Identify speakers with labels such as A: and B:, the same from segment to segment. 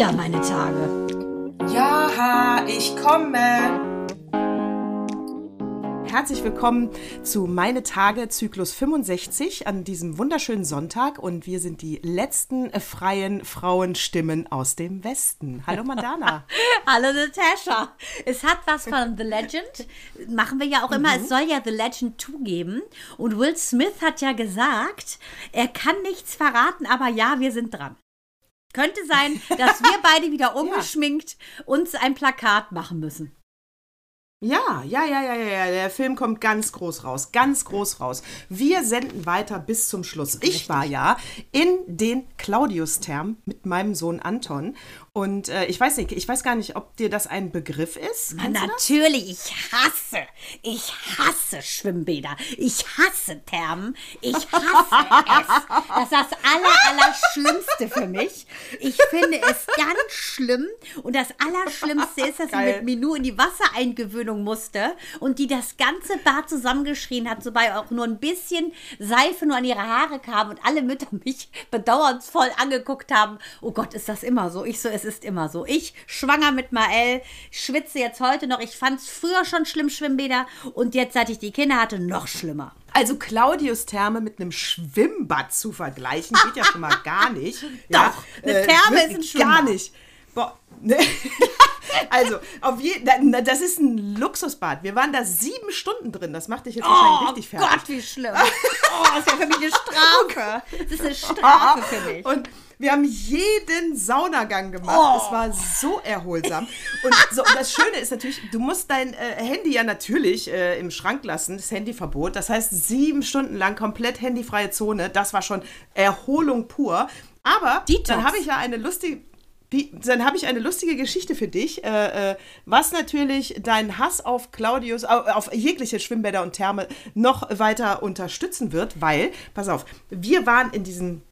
A: wieder meine Tage.
B: Ja, ich komme. Herzlich willkommen zu Meine Tage Zyklus 65 an diesem wunderschönen Sonntag und wir sind die letzten freien Frauenstimmen aus dem Westen. Hallo Mandana.
A: Hallo Natascha. Es hat was von The Legend. Machen wir ja auch immer. Mhm. Es soll ja The Legend 2 geben. Und Will Smith hat ja gesagt, er kann nichts verraten, aber ja, wir sind dran. Könnte sein, dass wir beide wieder ungeschminkt uns ein Plakat machen müssen.
B: Ja, ja, ja, ja, ja, der Film kommt ganz groß raus, ganz groß raus. Wir senden weiter bis zum Schluss. Ich war ja in den Claudius-Therm mit meinem Sohn Anton und äh, ich weiß nicht, ich weiß gar nicht, ob dir das ein Begriff ist.
A: Na, natürlich, ich hasse, ich hasse Schwimmbäder. Ich hasse Thermen. Ich hasse es. Das ist das aller, aller Schlimmste für mich. Ich finde es ganz schlimm. Und das Allerschlimmste ist, dass Geil. ich mit Minou in die Wassereingewöhnung musste und die das ganze Bad zusammengeschrien hat, sobald auch nur ein bisschen Seife nur an ihre Haare kam und alle Mütter mich bedauernsvoll angeguckt haben. Oh Gott, ist das immer so? Ich so, es ist immer so. Ich, schwanger mit Mael, schwitze jetzt heute noch. Ich fand es früher schon schlimm, Schwimmbäder. Und jetzt, seit ich die Kinder hatte, noch schlimmer.
B: Also Claudius Therme mit einem Schwimmbad zu vergleichen, geht ja schon mal gar nicht.
A: Doch, ja, eine Therme äh, ist ein Schwimmbad.
B: Gar nicht. Boah, ne? also, auf je, das ist ein Luxusbad. Wir waren da sieben Stunden drin. Das macht dich jetzt wahrscheinlich oh richtig fertig.
A: Oh Gott, wie schlimm. Oh, das ist ja für mich eine Strafe. Das ist eine Strafe für mich.
B: Und wir haben jeden Saunagang gemacht. Oh. Es war so erholsam. Und, so, und, das Schöne ist natürlich, du musst dein äh, Handy ja natürlich äh, im Schrank lassen, das Handyverbot. Das heißt, sieben Stunden lang komplett handyfreie Zone. Das war schon Erholung pur. Aber Detox. dann habe ich ja eine lustige. Die, dann habe ich eine lustige Geschichte für dich, äh, äh, was natürlich deinen Hass auf Claudius, auf jegliche Schwimmbäder und Therme noch weiter unterstützen wird, weil, pass auf, wir waren in diesem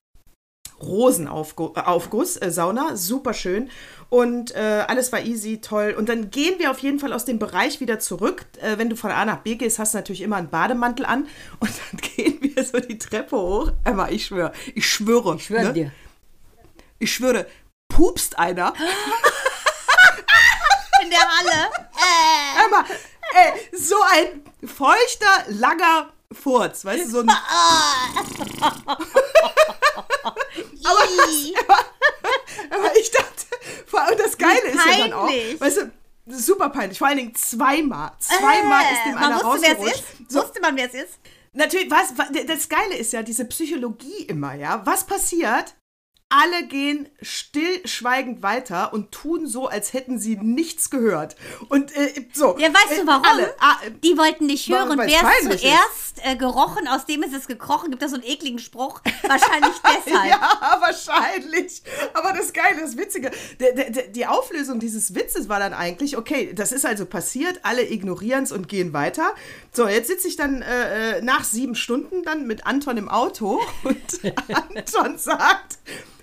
B: Rosenaufguss, äh, Sauna, super schön. Und äh, alles war easy, toll. Und dann gehen wir auf jeden Fall aus dem Bereich wieder zurück. Äh, wenn du von A nach B gehst, hast du natürlich immer einen Bademantel an. Und dann gehen wir so die Treppe hoch. Emma, ich schwöre, ich schwöre.
A: Ich schwöre ne? dir.
B: Ich schwöre, pupst einer.
A: In der Halle.
B: Äh. Emma, ey, so ein feuchter, langer Furz, weißt du, so ein. Aber, aber, aber, ich dachte, und das Geile ist ja dann auch, weißt du, super peinlich, vor allen Dingen zweimal. Zweimal äh, ist dem einer rausgerutscht.
A: So, wusste man, wer es ist?
B: Natürlich, was, das Geile ist ja diese Psychologie immer, ja. Was passiert, alle gehen stillschweigend weiter und tun so, als hätten sie nichts gehört. Und äh, so.
A: Ja, weißt du äh, warum? Alle, ah, die wollten nicht hören. Wer es zuerst äh, gerochen, aus dem ist es gekrochen, gibt es so einen ekligen Spruch. Wahrscheinlich deshalb.
B: ja, wahrscheinlich. Aber das Geile, das Witzige, der, der, die Auflösung dieses Witzes war dann eigentlich, okay, das ist also passiert, alle ignorieren es und gehen weiter. So, jetzt sitze ich dann äh, äh nach sieben Stunden dann mit Anton im Auto und Anton sagt,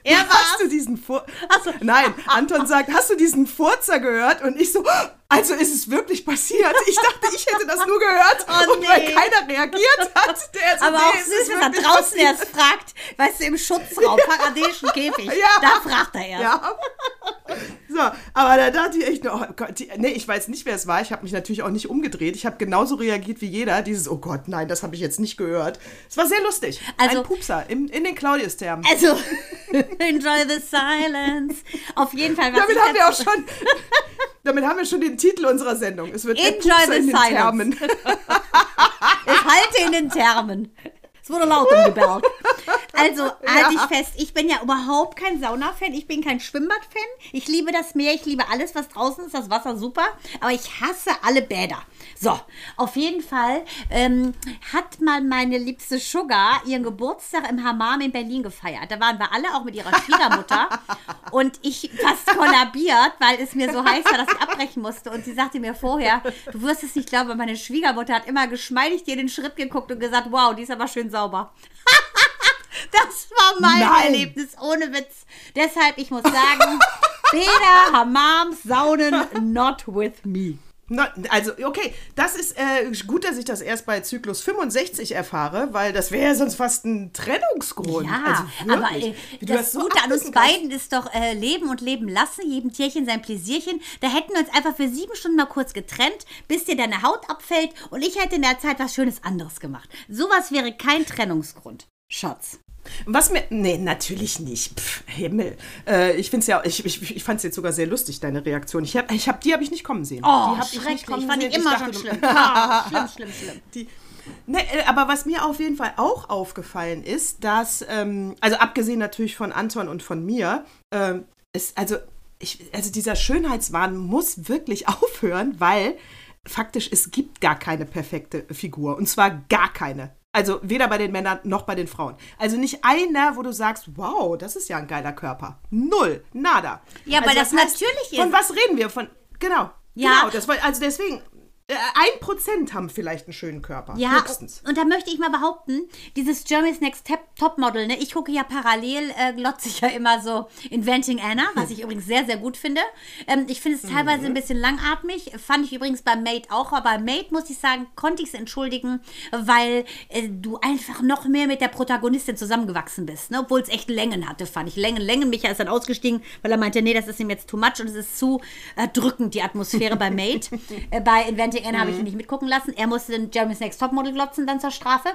A: er war.
B: Hast du diesen Furzer? So. Nein, Anton sagt, hast du diesen Furzer gehört? Und ich so, also ist es wirklich passiert? Ich dachte, ich hätte das nur gehört. Oh, und nee. weil keiner reagiert hat, der
A: so, Aber nee, auch süß, wenn er draußen passiert. erst fragt, weißt du, im Schutzraum, paradischen Käfig, ja. da fragt er erst. Ja.
B: So, aber da dachte ich echt, oh Gott, die, nee, ich weiß nicht, wer es war. Ich habe mich natürlich auch nicht umgedreht. Ich habe genauso reagiert wie jeder. Dieses, oh Gott, nein, das habe ich jetzt nicht gehört. Es war sehr lustig. Also, Ein Pupser im, in den Claudius-Thermen.
A: Also, enjoy the silence. Auf jeden Fall.
B: Damit haben wir auch schon damit haben wir schon den Titel unserer Sendung. Es wird
A: Enjoy the in den silence. Thermen. es halte in den Thermen. Es wurde laut umgebellt. Also halte ich fest, ich bin ja überhaupt kein Sauna-Fan, ich bin kein Schwimmbad-Fan. Ich liebe das Meer, ich liebe alles, was draußen ist, das Wasser super, aber ich hasse alle Bäder. So, auf jeden Fall ähm, hat mal meine liebste Sugar ihren Geburtstag im Hammam in Berlin gefeiert. Da waren wir alle auch mit ihrer Schwiegermutter und ich fast kollabiert, weil es mir so heiß war, dass ich abbrechen musste. Und sie sagte mir vorher, du wirst es nicht glauben, meine Schwiegermutter hat immer geschmeidig dir den Schritt geguckt und gesagt, wow, die ist aber schön sauber. das war mein Nein. Erlebnis, ohne Witz. Deshalb, ich muss sagen, Bäder, Hammams, Saunen, not with me.
B: Na, also, okay, das ist äh, gut, dass ich das erst bei Zyklus 65 erfahre, weil das wäre ja sonst fast ein Trennungsgrund.
A: Ja,
B: also
A: aber äh,
B: du
A: das
B: so
A: Gute an uns beiden ist doch äh, Leben und Leben lassen, jedem Tierchen sein Pläsierchen. Da hätten wir uns einfach für sieben Stunden mal kurz getrennt, bis dir deine Haut abfällt und ich hätte in der Zeit was Schönes anderes gemacht. Sowas wäre kein Trennungsgrund. Schatz.
B: Was mir. Nee, natürlich nicht. Pff, Himmel. Äh, ich finde es ja. Ich, ich, ich fand es jetzt sogar sehr lustig, deine Reaktion. Ich hab, ich hab, die habe ich nicht kommen sehen.
A: Oh,
B: die hab
A: schrecklich.
B: kommen
A: Fand
B: sehen.
A: ich immer
B: dachte,
A: schon schlimm. Schlimm, schlimm, schlimm.
B: Die, ne, äh, aber was mir auf jeden Fall auch aufgefallen ist, dass, ähm, also abgesehen natürlich von Anton und von mir, ähm, ist, also, ich, also dieser Schönheitswahn muss wirklich aufhören, weil faktisch es gibt gar keine perfekte Figur. Und zwar gar keine. Also weder bei den Männern noch bei den Frauen. Also nicht einer, wo du sagst, wow, das ist ja ein geiler Körper. Null, nada.
A: Ja, weil
B: also
A: das natürlich
B: Von
A: ist.
B: was reden wir? Von, genau.
A: Ja.
B: Genau, das also deswegen, ein Prozent haben vielleicht einen schönen Körper.
A: Ja,
B: Höchstens.
A: und da möchte ich mal behaupten, dieses Germany's Next Top- Topmodel, ne, ich gucke ja parallel, äh, glotze ich ja immer so Inventing Anna, was ich übrigens sehr, sehr gut finde. Ähm, ich finde es teilweise ein bisschen langatmig, fand ich übrigens bei Mate auch, aber bei Mate, muss ich sagen, konnte ich es entschuldigen, weil äh, du einfach noch mehr mit der Protagonistin zusammengewachsen bist, ne, obwohl es echt Längen hatte, fand ich. Längen, Längen. Micha ist dann ausgestiegen, weil er meinte, nee, das ist ihm jetzt too much und es ist zu äh, drückend, die Atmosphäre bei Mate. äh, bei Inventing Anna habe ich ihn nicht mitgucken lassen. Er musste den Jeremy's Next Topmodel glotzen dann zur Strafe,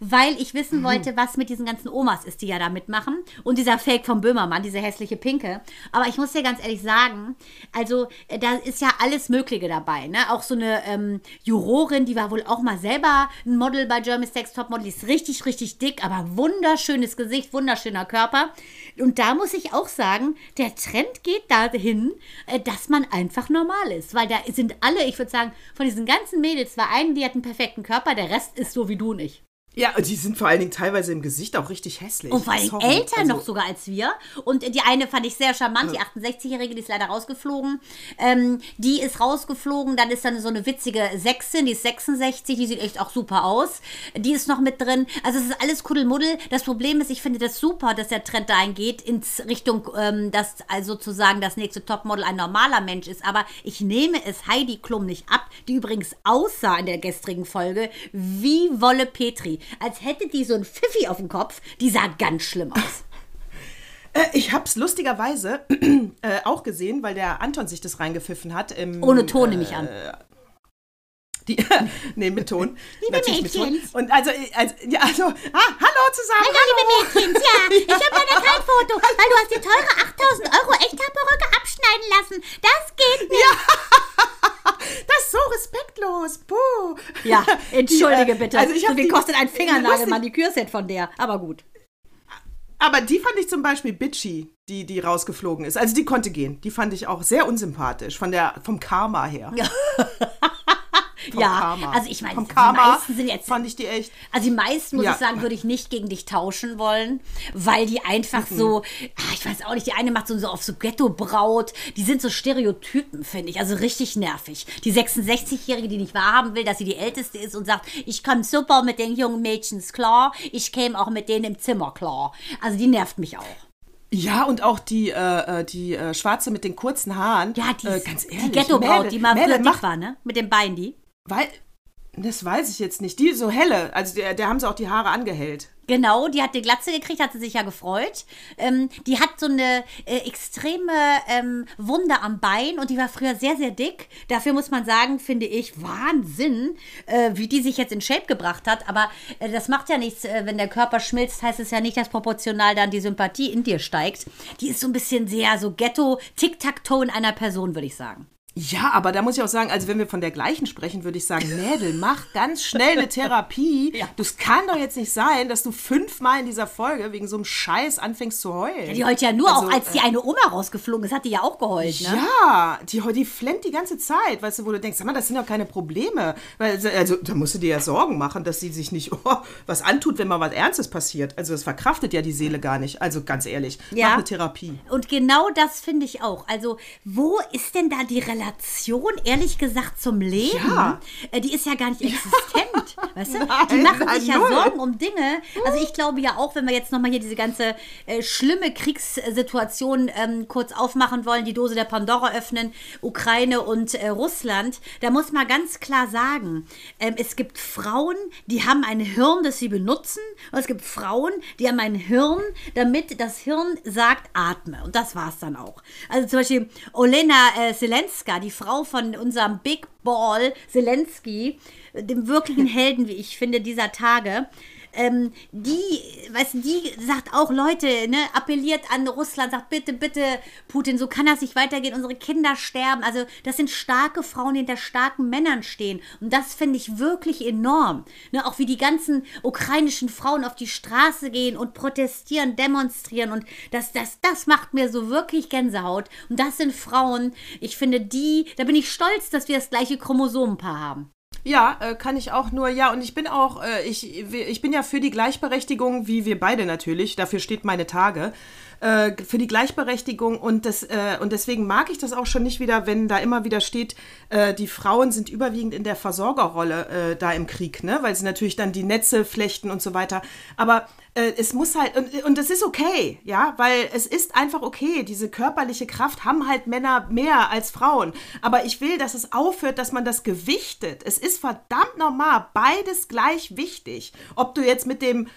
A: weil ich wissen wollte, was mit diesen ganzen Omas ist, die ja da mitmachen. Und dieser Fake vom Böhmermann, diese hässliche Pinke. Aber ich muss dir ganz ehrlich sagen, also äh, da ist ja alles Mögliche dabei. Ne? Auch so eine ähm, Jurorin, die war wohl auch mal selber ein Model bei Jeremy's Next Topmodel. Die ist richtig, richtig dick, aber wunderschönes Gesicht, wunderschöner Körper. Und da muss ich auch sagen, der Trend geht dahin, äh, dass man einfach normal ist. Weil da sind alle, ich würde sagen, von diesen ganzen Mädels war eine, die hat einen perfekten Körper, der Rest ist so wie du nicht.
B: Ja, und die sind vor allen Dingen teilweise im Gesicht auch richtig hässlich.
A: Und vor allem
B: Sorry.
A: älter
B: Also,
A: noch sogar als wir. Und die eine fand ich sehr charmant, die 68-Jährige, die ist leider rausgeflogen. Ähm, die ist rausgeflogen, dann ist dann so eine witzige Sechsin, die ist 66, die sieht echt auch super aus. Die ist noch mit drin. Also es ist alles Kuddelmuddel. Das Problem ist, ich finde das super, dass der Trend dahin geht, ins Richtung, ähm, dass also sozusagen das nächste Topmodel ein normaler Mensch ist. Aber ich nehme es Heidi Klum nicht ab, die übrigens aussah in der gestrigen Folge wie Wolle Petri. Als hätte die so ein Pfiffi auf dem Kopf. Die sah ganz schlimm aus.
B: Äh, ich hab's lustigerweise äh, auch gesehen, weil der Anton sich das reingepfiffen hat. Im,
A: Ohne Ton nehme ich an.
B: Die, nee, mit Ton.
A: Liebe
B: Natürlich mit Ton. Und also, äh, also, ja, also, ah, hallo zusammen.
A: Hallo, liebe Mädchens, ja, ich habe leider kein Foto, weil du hast dir teure 8000 Euro Echthaarperücke abschneiden lassen. Das geht nicht.
B: Das ist so respektlos. Puh.
A: Ja, entschuldige
B: Die, äh,
A: bitte.
B: Also ich
A: so wie
B: die-
A: kostet ein Fingernagel-Manikürset von der? Aber gut.
B: Aber die fand ich zum Beispiel bitchy, die, die rausgeflogen ist. Also die konnte gehen. Die fand ich auch sehr unsympathisch, von der, vom Karma her. Vom
A: ja,
B: Karma.
A: also ich meine,
B: vom
A: die
B: Karma
A: meisten sind jetzt
B: fand ich die echt.
A: Also die meisten, muss
B: Ja.
A: ich sagen, würde ich nicht gegen dich tauschen wollen, weil die einfach
B: Mhm.
A: so, ah, ich weiß auch nicht, die eine macht so, so auf so Ghetto-Braut, die sind so Stereotypen, finde ich, also richtig nervig. Die 66-Jährige, die nicht wahrhaben will, dass sie die Älteste ist und sagt, ich komme super mit den jungen Mädchens klar, ich käme auch mit denen im Zimmer klar. Also die nervt mich auch.
B: Ja, und auch die, äh, äh, die äh, Schwarze mit den kurzen Haaren.
A: Ja, die,
B: äh, ganz ehrlich.
A: die Ghetto-Braut, die mal
B: Mädel
A: früher dick war, ne? Mit den Beinen, die.
B: Weil, das weiß ich jetzt nicht. Die so helle, also der, der haben sie auch die Haare angehellt.
A: Genau, die hat die Glatze gekriegt, hat sie sich ja gefreut. Ähm, die hat so eine äh, extreme ähm, Wunde am Bein und die war früher sehr, sehr dick. Dafür muss man sagen, finde ich, Wahnsinn, äh, wie die sich jetzt in Shape gebracht hat. Aber äh, das macht ja nichts, äh, wenn der Körper schmilzt, heißt es ja nicht, dass proportional dann die Sympathie in dir steigt. Die ist so ein bisschen sehr so Ghetto, Tic-Tac-Toe in einer Person, würde ich sagen.
B: Ja, aber da muss ich auch sagen, also wenn wir von der gleichen sprechen, würde ich sagen, Mädel, mach ganz schnell eine Therapie.
A: Ja.
B: Das kann doch jetzt nicht sein, dass du fünfmal in dieser Folge wegen so einem Scheiß anfängst zu heulen.
A: Die heult ja nur
B: Also,
A: auch, als die eine Oma rausgeflogen ist, hat die ja auch geheult, ne?
B: Ja, die, die flennt die ganze Zeit, weißt du, wo du denkst, sag mal, das sind doch keine Probleme. Weil, also, da musst du dir ja Sorgen machen, dass sie sich nicht oh, was antut, wenn mal was Ernstes passiert. Also, das verkraftet ja die Seele gar nicht. Also, ganz ehrlich,
A: Ja.
B: mach eine Therapie.
A: Und genau das finde ich auch. Also, wo ist denn da die Relation Relation, ehrlich gesagt, zum Leben,
B: Ja.
A: äh, die ist ja gar nicht existent. Weißt du?
B: Nein,
A: die machen sich ja
B: null.
A: Sorgen um Dinge. Also ich glaube ja auch, wenn wir jetzt nochmal hier diese ganze äh, schlimme Kriegssituation ähm, kurz aufmachen wollen, die Dose der Pandora öffnen, Ukraine und äh, Russland, da muss man ganz klar sagen, ähm, es gibt Frauen, die haben ein Hirn, das sie benutzen und es gibt Frauen, die haben ein Hirn, damit das Hirn sagt, atme. Und das war es dann auch. Also zum Beispiel Olena äh, Die Frau von unserem Big Ball Zelensky, dem wirklichen Helden, wie ich finde, dieser Tage. Ähm, die, weißt du, die sagt auch, Leute, ne, appelliert an Russland, sagt bitte, bitte, Putin, so kann das nicht weitergehen, unsere Kinder sterben. Also, das sind starke Frauen, die hinter starken Männern stehen. Und das finde ich wirklich enorm. Ne, auch wie die ganzen ukrainischen Frauen auf die Straße gehen und protestieren, demonstrieren. Und das, das, das macht mir so wirklich Gänsehaut. Und das sind Frauen, ich finde die, da bin ich stolz, dass wir das gleiche Chromosomenpaar haben.
B: Ja, äh, kann ich auch nur, ja, und ich bin auch, äh, ich, ich bin ja für die Gleichberechtigung, wie wir beide natürlich, dafür steht meine Tage, äh, für die Gleichberechtigung und, das, äh, und deswegen mag ich das auch schon nicht wieder, wenn da immer wieder steht, äh, die Frauen sind überwiegend in der Versorgerrolle äh, da im Krieg, ne? weil sie natürlich dann die Netze flechten und so weiter. Aber äh, es muss halt, und, und es ist okay, ja, weil es ist einfach okay. Diese körperliche Kraft haben halt Männer mehr als Frauen. Aber ich will, dass es aufhört, dass man das gewichtet. Es ist verdammt normal, beides gleich wichtig. Ob du jetzt mit dem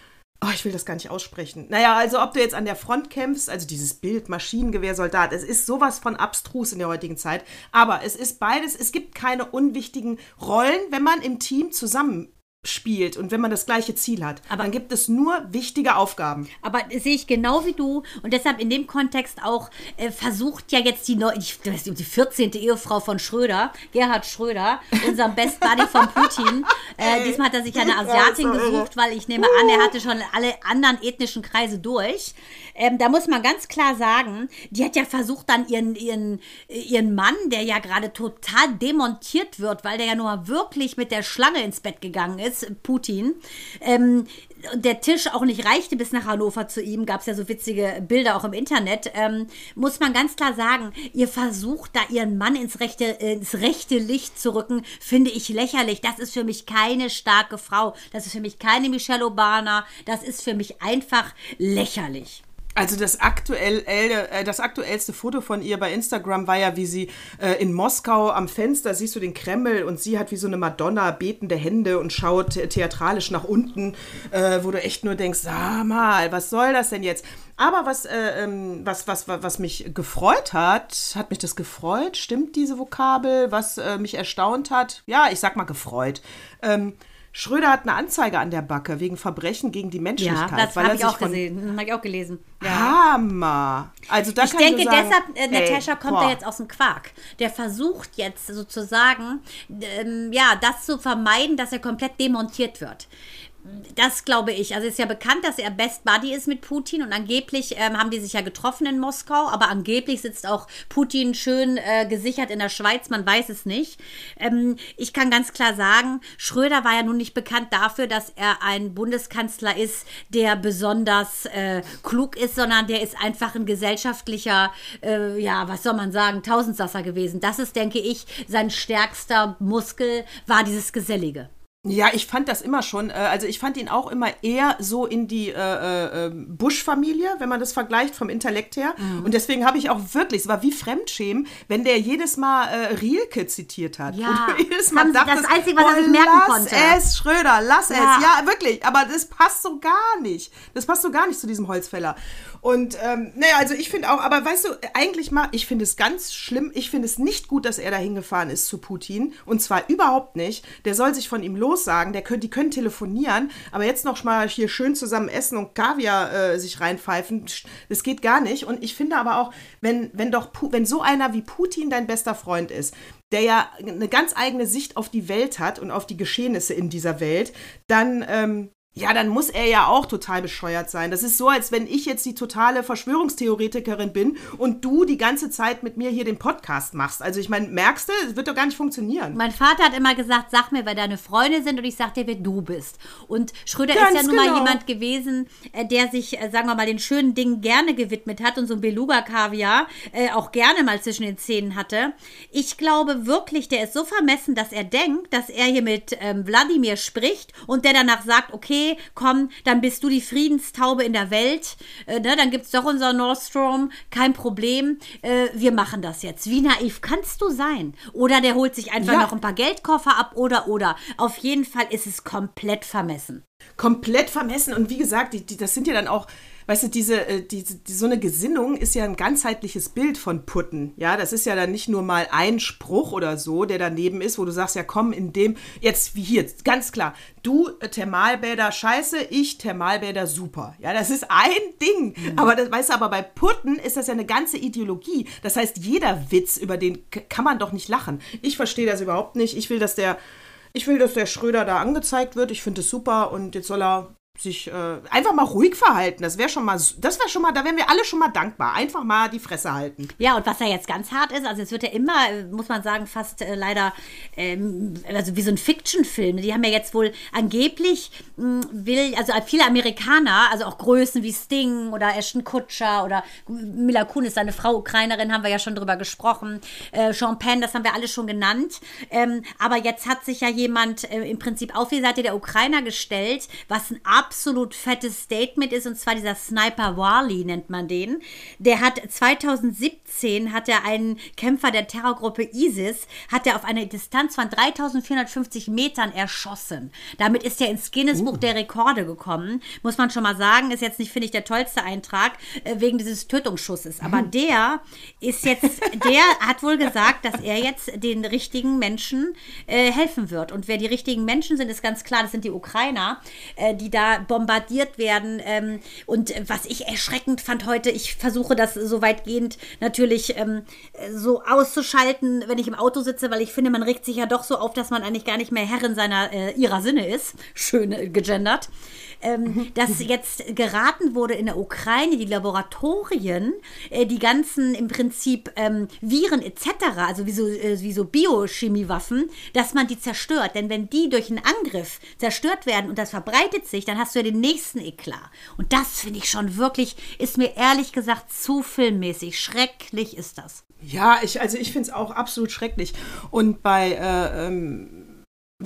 B: Oh, ich will das gar nicht aussprechen. Naja, also ob du jetzt an der Front kämpfst, also dieses Bild Maschinengewehrsoldat, es ist sowas von abstrus in der heutigen Zeit. Aber es ist beides, es gibt keine unwichtigen Rollen, wenn man im Team zusammen spielt und wenn man das gleiche Ziel hat.
A: Aber-
B: dann gibt es nur wichtige Aufgaben.
A: Aber sehe ich genau wie du und deshalb in dem Kontext auch äh, versucht ja jetzt die, neu, ich weiß nicht, die 14. Ehefrau von Schröder, Gerhard Schröder, unserem Best Buddy von Putin. Äh, diesmal hat er sich eine Asiatin gesucht, weil ich nehme an, er hatte schon alle anderen ethnischen Kreise durch. Ähm, da muss man ganz klar sagen, die hat ja versucht dann ihren, ihren, ihren Mann, der ja gerade total demontiert wird, weil der ja nur wirklich mit der Schlange ins Bett gegangen ist, Putin, ähm, der Tisch auch nicht reichte bis nach Hannover zu ihm, gab es ja so witzige Bilder auch im Internet, ähm, muss man ganz klar sagen, ihr versucht da ihren Mann ins rechte, ins rechte Licht zu rücken, finde ich lächerlich. Das ist für mich keine starke Frau. Das ist für mich keine Michelle Obama. Das ist für mich einfach lächerlich.
B: Also das, aktuell, äh, das aktuellste Foto von ihr bei Instagram war ja, wie sie äh, in Moskau am Fenster siehst du den Kreml und sie hat wie so eine Madonna betende Hände und schaut the theatralisch nach unten, äh, wo du echt nur denkst, sag mal, was soll das denn jetzt? Aber was, äh, ähm, was, was, was, was mich gefreut hat, hat mich das gefreut? Stimmt diese Vokabel? Was äh, mich erstaunt hat? Ja, ich sag mal gefreut. Ähm, Schröder hat eine Anzeige an der Backe wegen Verbrechen gegen die
A: Ja,
B: Menschlichkeit.
A: das
B: weil
A: habe
B: er
A: ich
B: sich
A: auch gesehen. Habe ich auch gelesen. Ja.
B: Hammer. Also da
A: Ich
B: kann
A: denke,
B: nur sagen,
A: deshalb, äh,
B: ey,
A: Natascha kommt
B: boah.
A: da jetzt aus dem Quark. Der versucht jetzt sozusagen, ähm, ja, das zu vermeiden, dass er komplett demontiert wird. Das glaube ich. Also ist ja bekannt, dass er Best Buddy ist mit Putin und angeblich ähm, haben die sich ja getroffen in Moskau, aber angeblich sitzt auch Putin schön äh, gesichert in der Schweiz, man weiß es nicht. Ähm, ich kann ganz klar sagen, Schröder war ja nun nicht bekannt dafür, dass er ein Bundeskanzler ist, der besonders äh, klug ist, sondern der ist einfach ein gesellschaftlicher, äh, ja, was soll man sagen, Tausendsasser gewesen. Das ist, denke ich, sein stärkster Muskel, war dieses Gesellige.
B: Ja, ich fand das immer schon, äh, also ich fand ihn auch immer eher so in die äh, äh, Bush-Familie, wenn man das vergleicht vom Intellekt her.
A: Mhm.
B: Und deswegen habe ich auch wirklich, es war wie Fremdschämen, wenn der jedes Mal äh, Rielke zitiert hat.
A: Ja,
B: Und jedes
A: haben sie- das Einzige, was er
B: oh,
A: sich merken
B: lass
A: konnte.
B: es, Schröder, lass
A: Ja.
B: es. Ja, wirklich, aber das passt so gar nicht. Das passt so gar nicht zu diesem Holzfäller. Und ähm, naja, also ich finde auch, aber weißt du, eigentlich mal, ich finde es ganz schlimm, ich finde es nicht gut, dass er da hingefahren ist zu Putin. Und zwar überhaupt nicht. Der soll sich von ihm lossagen, der können, die können telefonieren, aber jetzt noch mal hier schön zusammen essen und Kaviar äh, sich reinpfeifen, das geht gar nicht. Und ich finde aber auch, wenn, wenn doch, wenn so einer wie Putin dein bester Freund ist, der ja eine ganz eigene Sicht auf die Welt hat und auf die Geschehnisse in dieser Welt, dann, ähm, Ja, dann muss er ja auch total bescheuert sein. Das ist so, als wenn ich jetzt die totale Verschwörungstheoretikerin bin und du die ganze Zeit mit mir hier den Podcast machst. Also ich meine, merkst du, es wird doch gar nicht funktionieren.
A: Mein Vater hat immer gesagt, sag mir, wer deine Freunde sind und ich sag dir, wer du bist. Und Schröder
B: Ganz
A: ist ja nun mal
B: genau.
A: jemand gewesen, äh, der sich, äh, sagen wir mal, den schönen Dingen gerne gewidmet hat und so ein Beluga-Kaviar äh, auch gerne mal zwischen den Zähnen hatte. Ich glaube wirklich, der ist so vermessen, dass er denkt, dass er hier mit ähm, Wladimir spricht und der danach sagt, okay, komm, dann bist du die Friedenstaube in der Welt, äh, ne, dann gibt es doch unser Nordstrom, kein Problem, äh, wir machen das jetzt. Wie naiv kannst du sein? Oder der holt sich einfach
B: Ja.
A: noch ein paar Geldkoffer ab oder, oder. Auf jeden Fall ist es komplett vermessen.
B: komplett vermessen. Und wie gesagt, die, die, das sind ja dann auch, weißt du, diese, äh, diese, die, so eine Gesinnung ist ja ein ganzheitliches Bild von Putten. Ja, das ist ja dann nicht nur mal ein Spruch oder so, der daneben ist, wo du sagst, ja komm, in dem, jetzt wie hier, ganz klar, du äh, Thermalbäder scheiße, ich Thermalbäder super. Ja, das ist ein Ding. Aber das, weißt du, aber bei Putten ist das ja eine ganze Ideologie. Das heißt, jeder Witz, über den kann man doch nicht lachen. Ich verstehe das überhaupt nicht. Ich will, dass der ich will, dass der Schröder da angezeigt wird. Ich finde es super und jetzt soll er sich äh, einfach mal ruhig verhalten. Das wäre schon mal, das wäre schon mal, da wären wir alle schon mal dankbar. Einfach mal die Fresse halten.
A: Ja, und was da jetzt ganz hart ist, also es wird ja immer, äh, muss man sagen, fast äh, leider, ähm, also wie so ein Fiction-Film. Die haben ja jetzt wohl angeblich, mh, will, also viele Amerikaner, also auch Größen wie Sting oder Ashton Kutscher oder Mila Kunis, seine Frau Ukrainerin, haben wir ja schon drüber gesprochen. Äh, Sean Penn, das haben wir alle schon genannt. Ähm, aber jetzt hat sich ja jemand äh, im Prinzip auf die Seite der Ukrainer gestellt, was ein absolut fettes Statement ist, und zwar dieser Sniper Wally nennt man den. Der hat 2017 hat er einen Kämpfer der Terrorgruppe ISIS, hat er auf eine Distanz von 3450 Metern erschossen. Damit ist er ins Guinness Buch der Rekorde gekommen. Muss man schon mal sagen, ist jetzt nicht, finde ich, der tollste Eintrag äh, wegen dieses Tötungsschusses. Aber der ist jetzt, der hat wohl gesagt, dass er jetzt den richtigen Menschen äh, helfen wird. Und wer die richtigen Menschen sind, ist ganz klar, das sind die Ukrainer, äh, die da bombardiert werden. Ähm, und was ich erschreckend fand heute, ich versuche das so weitgehend natürlich ähm, äh, so auszuschalten, wenn ich im Auto sitze, weil ich finde, man regt sich ja doch so auf, dass man eigentlich gar nicht mehr Herrin seiner äh, ihrer Sinne ist. Schön äh, gegendert. Ähm, dass jetzt geraten wurde in der Ukraine, die Laboratorien, äh, die ganzen im Prinzip ähm, Viren etc., also wie so, äh, wie so Biochemiewaffen, dass man die zerstört. Denn wenn die durch einen Angriff zerstört werden und das verbreitet sich, dann hast du ja den nächsten Eklat. Und das finde ich schon wirklich, ist mir ehrlich gesagt zu filmmäßig. Schrecklich ist das.
B: Ja, ich, also ich finde es auch absolut schrecklich. Und bei äh, ähm,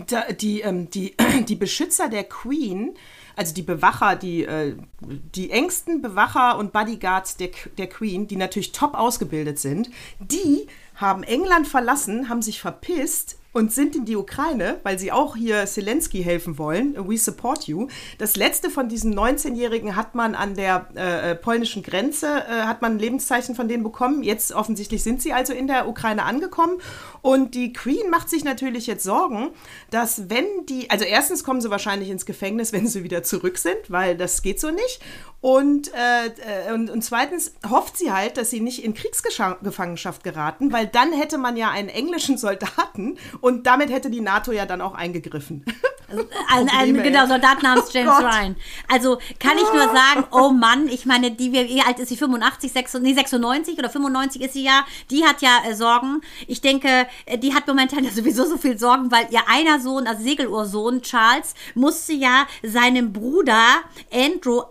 B: da, die, ähm, die, die Beschützer der Queen, also die Bewacher, die, äh, die engsten Bewacher und Bodyguards der, der Queen, die natürlich top ausgebildet sind, die haben England verlassen, haben sich verpisst und sind in die Ukraine, weil sie auch hier Zelensky helfen wollen. We support you. Das letzte von diesen 19-Jährigen hat man an der äh, äh, polnischen Grenze, äh, hat man ein Lebenszeichen von denen bekommen. Jetzt offensichtlich sind sie also in der Ukraine angekommen. Und die Queen macht sich natürlich jetzt Sorgen, dass wenn die, also erstens kommen sie wahrscheinlich ins Gefängnis, wenn sie wieder zurück sind, weil das geht so nicht. Und, äh, äh, und, und zweitens hofft sie halt, dass sie nicht in Kriegsgefangenschaft geraten, weil dann hätte man ja einen englischen Soldaten und damit hätte die NATO ja dann auch eingegriffen.
A: Ein, ein
B: Probleme,
A: genau. Soldat namens James
B: Gott.
A: Ryan. Also kann ich nur sagen, oh Mann, ich meine, die, wie alt ist sie? 85, 96, nee, 96 oder 95 ist sie ja. Die hat ja äh, Sorgen. Ich denke, äh, die hat momentan ja sowieso so viel Sorgen, weil ihr einer Sohn, also Segeluhrsohn Charles, musste ja seinem Bruder Andrew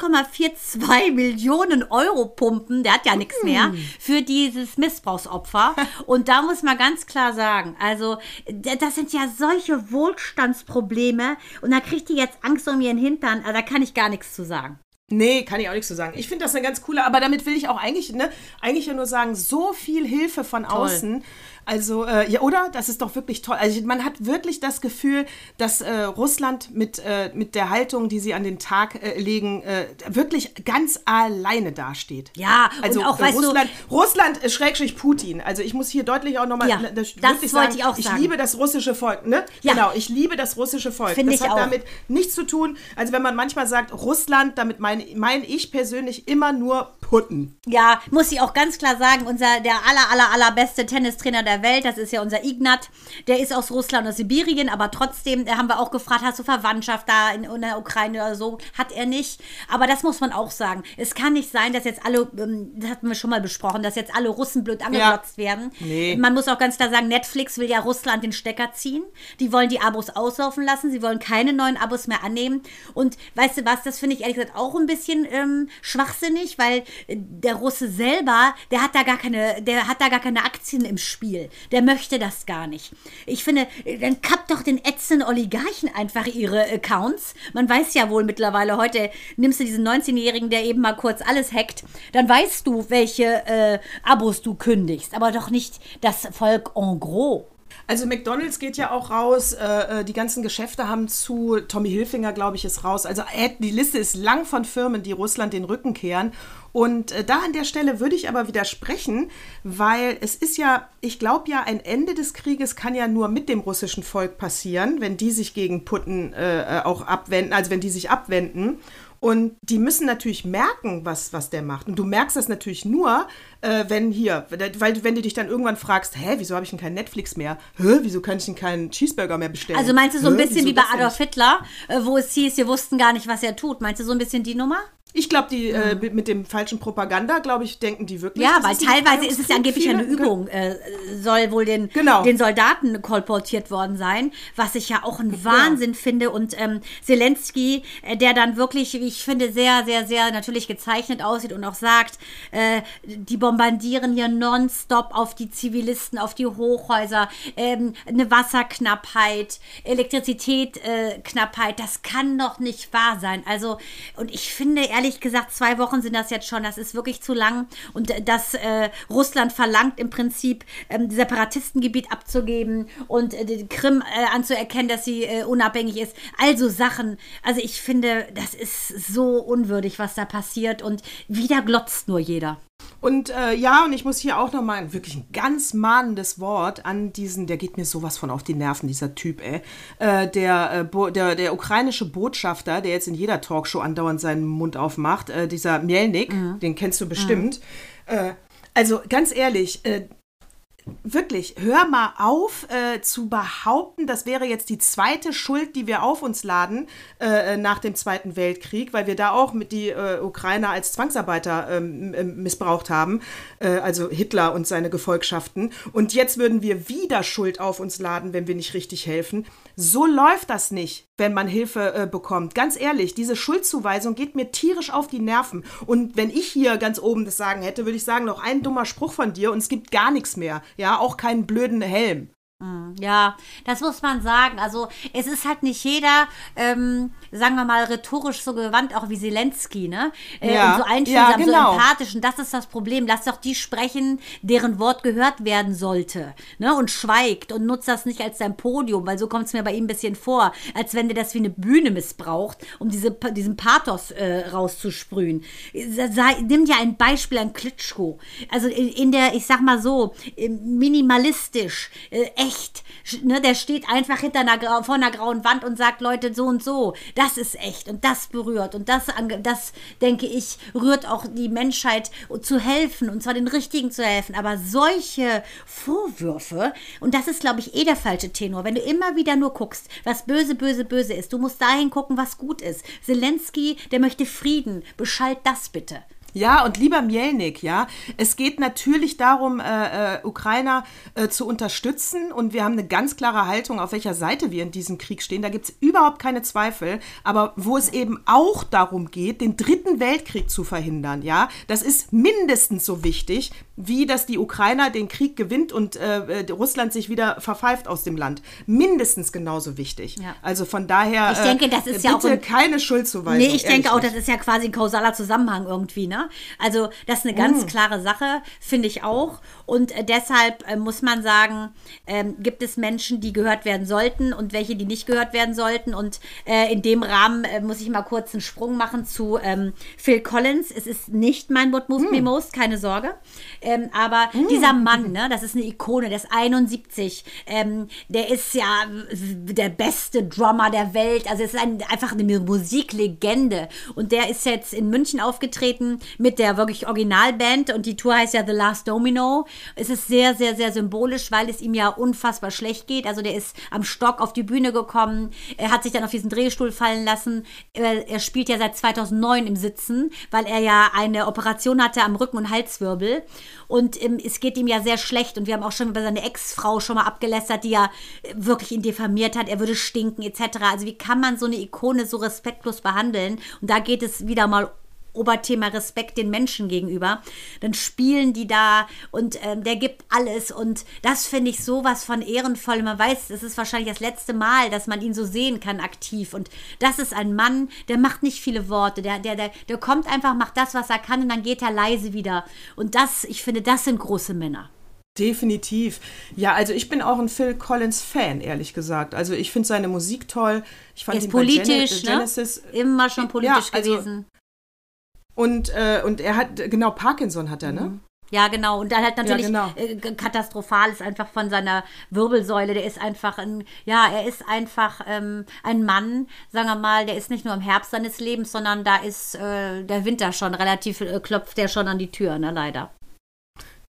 A: 8,42 Millionen Euro pumpen. Der hat ja nichts mehr für dieses Missbrauchsopfer. Und da muss man ganz klar sagen, also das sind ja solche Wohlstandsprobleme und da kriegt die jetzt Angst um ihren Hintern. Also da kann ich gar nichts zu sagen.
B: Nee, kann ich auch nichts zu sagen. Ich finde das eine ganz coole, aber damit will ich auch eigentlich, ne, eigentlich ja nur sagen, so viel Hilfe von außen. Also, äh, ja, oder? Das ist doch wirklich toll. Also, man hat wirklich das Gefühl, dass äh, Russland mit, äh, mit der Haltung, die sie an den Tag äh, legen, äh, wirklich ganz alleine dasteht.
A: Ja,
B: also
A: und auch, weißt du-
B: Russland, Russland äh, Schrägstrich Putin. Also ich muss hier deutlich auch nochmal
A: Ja,
B: das,
A: das
B: wirklich
A: wollte
B: sagen,
A: ich auch
B: ich
A: sagen.
B: liebe das russische Volk, ne?
A: Ja.
B: Genau, ich liebe das russische Volk.
A: Finde
B: das
A: ich
B: hat
A: auch.
B: damit nichts zu tun. Also wenn man manchmal sagt Russland, damit meine mein ich persönlich immer nur Putin.
A: Ja, muss ich auch ganz klar sagen, unser der aller aller allerbeste Tennistrainer der Welt, das ist ja unser Ignat, der ist aus Russland aus Sibirien, aber trotzdem, da haben wir auch gefragt, hast du Verwandtschaft da in, in der Ukraine oder so? Hat er nicht. Aber das muss man auch sagen. Es kann nicht sein, dass jetzt alle, ähm, das hatten wir schon mal besprochen, dass jetzt alle Russen blöd angeglotzt ja. werden. Nee. Man muss auch ganz klar sagen, Netflix will ja Russland den Stecker ziehen. Die wollen die Abos auslaufen lassen, sie wollen keine neuen Abos mehr annehmen. Und weißt du was, das finde ich ehrlich gesagt auch ein bisschen ähm, schwachsinnig, weil der Russe selber, der hat da gar keine, der hat da gar keine Aktien im Spiel. Der möchte das gar nicht. Ich finde, dann kappt doch den ätzenden Oligarchen einfach ihre Accounts. Man weiß ja wohl mittlerweile, heute nimmst du diesen 19-Jährigen, der eben mal kurz alles hackt, dann weißt du, welche äh, Abos du kündigst, aber doch nicht das Volk en gros.
B: Also McDonald's geht ja auch raus, äh, äh, die ganzen Geschäfte haben zu, Tommy Hilfinger, glaube ich, ist raus. Also äh, die Liste ist lang von Firmen, die Russland den Rücken kehren. Und äh, da an der Stelle würde ich aber widersprechen, weil es ist ja, ich glaube ja, ein Ende des Krieges kann ja nur mit dem russischen Volk passieren, wenn die sich gegen Putin äh, auch abwenden, also wenn die sich abwenden. Und die müssen natürlich merken, was, was der macht. Und du merkst das natürlich nur, äh, wenn hier, weil wenn du dich dann irgendwann fragst, hä, wieso habe ich denn kein Netflix mehr? Hä, wieso kann ich denn keinen Cheeseburger mehr bestellen?
A: Also meinst du so ein bisschen wie bei Adolf Hitler, äh, wo es hieß, wir wussten gar nicht, was er tut. Meinst du so ein bisschen die Nummer?
B: Ich glaube, die äh, mhm. mit dem falschen Propaganda, glaube ich, denken die wirklich.
A: Ja, weil teilweise ist es ja angeblich eine Übung, äh, soll wohl den, genau. den Soldaten kolportiert worden sein, was ich ja auch ein Wahnsinn ja. finde. Und ähm, Zelensky, äh, der dann wirklich, wie ich finde, sehr, sehr, sehr natürlich gezeichnet aussieht und auch sagt, äh, die bombardieren hier nonstop auf die Zivilisten, auf die Hochhäuser, ähm, eine Wasserknappheit, Elektrizitätknappheit, äh, das kann doch nicht wahr sein. Also, und ich finde ehrlich, ehrlich gesagt, zwei Wochen sind das jetzt schon. Das ist wirklich zu lang. Und äh, dass äh, Russland verlangt im Prinzip, ähm, Separatistengebiet abzugeben und äh, die Krim äh, anzuerkennen, dass sie äh, unabhängig ist. Also Sachen. Also ich finde, das ist so unwürdig, was da passiert. Und wieder glotzt nur jeder.
B: Und äh, ja, und ich muss hier auch nochmal wirklich ein ganz mahnendes Wort an diesen, der geht mir sowas von auf die Nerven, dieser Typ, ey. Äh, der, äh, der, der ukrainische Botschafter, der jetzt in jeder Talkshow andauernd seinen Mund aufmacht, äh, dieser Mielnik, mhm. den kennst du bestimmt. Mhm. Äh, also ganz ehrlich, äh, wirklich, hör mal auf äh, zu behaupten, das wäre jetzt die zweite Schuld, die wir auf uns laden äh, nach dem Zweiten Weltkrieg, weil wir da auch mit die äh, Ukrainer als Zwangsarbeiter ähm, missbraucht haben, äh, also Hitler und seine Gefolgschaften. Und jetzt würden wir wieder Schuld auf uns laden, wenn wir nicht richtig helfen. So läuft das nicht, wenn man Hilfe äh, bekommt. Ganz ehrlich, diese Schuldzuweisung geht mir tierisch auf die Nerven. Und wenn ich hier ganz oben das sagen hätte, würde ich sagen, noch ein dummer Spruch von dir und es gibt gar nichts mehr. Ja, auch keinen blöden Helm.
A: Hm, ja, das muss man sagen. Also es ist halt nicht jeder, ähm, sagen wir mal, rhetorisch so gewandt, auch wie Zelensky, ne? Äh, ja. Und so einfühlsam, ja, genau. so empathisch. Und das ist das Problem. Lass doch die sprechen, deren Wort gehört werden sollte. Ne? Und schweigt und nutzt das nicht als sein Podium, weil so kommt es mir bei ihm ein bisschen vor, als wenn der das wie eine Bühne missbraucht, um diese, diesen Pathos äh, rauszusprühen. Sei, nimm ja ein Beispiel an Klitschko. Also in, in der, ich sag mal so, minimalistisch, äh, echt echt. Ne, der steht einfach hinter einer, vor einer grauen Wand und sagt, Leute, so und so. Das ist echt und das berührt und das, das denke ich, rührt auch die Menschheit zu helfen und zwar den Richtigen zu helfen. Aber solche Vorwürfe, und das ist, glaube ich, eh der falsche Tenor, wenn du immer wieder nur guckst, was böse, böse, böse ist, du musst dahin gucken, was gut ist. Zelensky, der möchte Frieden. Beschalt das bitte.
B: Ja, und lieber Mielnik, ja, es geht natürlich darum, äh, äh, Ukrainer äh, zu unterstützen und wir haben eine ganz klare Haltung, auf welcher Seite wir in diesem Krieg stehen. Da gibt es überhaupt keine Zweifel. Aber wo es eben auch darum geht, den dritten Weltkrieg zu verhindern, ja, das ist mindestens so wichtig, wie dass die Ukrainer den Krieg gewinnt und äh, äh Russland sich wieder verpfeift aus dem Land. Mindestens genauso wichtig. Ja. Also von daher,
A: ich denke, das ist ja auch
B: ein, keine Schuldzuweisung.
A: Nee, ich denke auch, das ist ja quasi ein kausaler Zusammenhang irgendwie, ne? Also das ist eine ganz mm. klare Sache, finde ich auch. Und äh, deshalb äh, muss man sagen, ähm, gibt es Menschen, die gehört werden sollten und welche, die nicht gehört werden sollten. Und äh, in dem Rahmen äh, muss ich mal kurz einen Sprung machen zu ähm, Phil Collins. Es ist nicht mein What Moves mm. Me Most, keine Sorge. Ähm, aber mm. dieser Mann, ne, das ist eine Ikone, der ist 71. Ähm, der ist ja der beste Drummer der Welt. Also es ist ein, einfach eine Musiklegende. Und der ist jetzt in München aufgetreten mit der wirklich Originalband und die Tour heißt ja The Last Domino. Es ist sehr, sehr, sehr symbolisch, weil es ihm ja unfassbar schlecht geht. Also der ist am Stock auf die Bühne gekommen, er hat sich dann auf diesen Drehstuhl fallen lassen. Er, spielt ja seit 2009 im Sitzen, weil er ja eine Operation hatte am Rücken- und Halswirbel. Und ähm, es geht ihm ja sehr schlecht und wir haben auch schon über seine Ex-Frau schon mal abgelästert, die ja wirklich ihn diffamiert hat, er würde stinken etc. Also wie kann man so eine Ikone so respektlos behandeln? Und da geht es wieder mal Oberthema Respekt den Menschen gegenüber. Dann spielen die da und ähm, der gibt alles und das finde ich sowas von ehrenvoll. Man weiß, es ist wahrscheinlich das letzte Mal, dass man ihn so sehen kann aktiv und das ist ein Mann, der macht nicht viele Worte, der, der, der, der kommt einfach, macht das, was er kann und dann geht er leise wieder. Und das, ich finde, das sind große Männer.
B: Definitiv. Ja, also ich bin auch ein Phil Collins Fan, ehrlich gesagt. Also ich finde seine Musik toll. Ich fand
A: er ist politisch,
B: Gen
A: ne? Genesis immer schon politisch ja, also, gewesen.
B: Und, äh, und er hat, genau, Parkinson hat er, ne? Mhm.
A: Ja, genau. Und dann halt natürlich ja, genau. äh, katastrophal ist einfach von seiner Wirbelsäule. Der ist einfach ein, ja, er ist einfach ähm, ein Mann, sagen wir mal, der ist nicht nur im Herbst seines Lebens, sondern da ist äh, der Winter schon relativ, äh, klopft der schon an die Tür, ne, leider.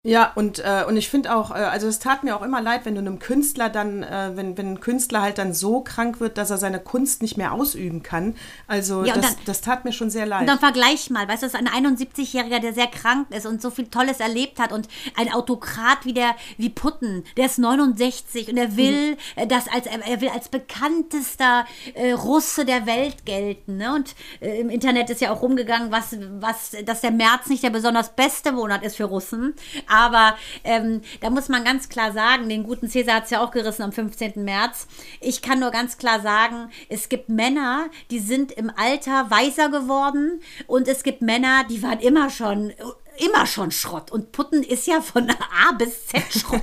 B: Ja, und, äh, und ich finde auch, äh, also es tat mir auch immer leid, wenn du einem Künstler dann, äh, wenn, wenn ein Künstler halt dann so krank wird, dass er seine Kunst nicht mehr ausüben kann. Also ja, das, dann, das tat mir schon sehr leid.
A: Und dann vergleich mal, weißt du, das ist ein 71-Jähriger, der sehr krank ist und so viel Tolles erlebt hat und ein Autokrat wie der, wie Putten, der ist 69 und er will mhm. das als, er will als bekanntester äh, Russe der Welt gelten. Ne? Und äh, im Internet ist ja auch rumgegangen, was, was, dass der März nicht der besonders beste Monat ist für Russen. Aber ähm, da muss man ganz klar sagen, den guten Cäsar hat es ja auch gerissen am 15. März. Ich kann nur ganz klar sagen, es gibt Männer, die sind im Alter weiser geworden und es gibt Männer, die waren immer schon immer schon Schrott. Und Putten ist ja von A bis Z Schrott.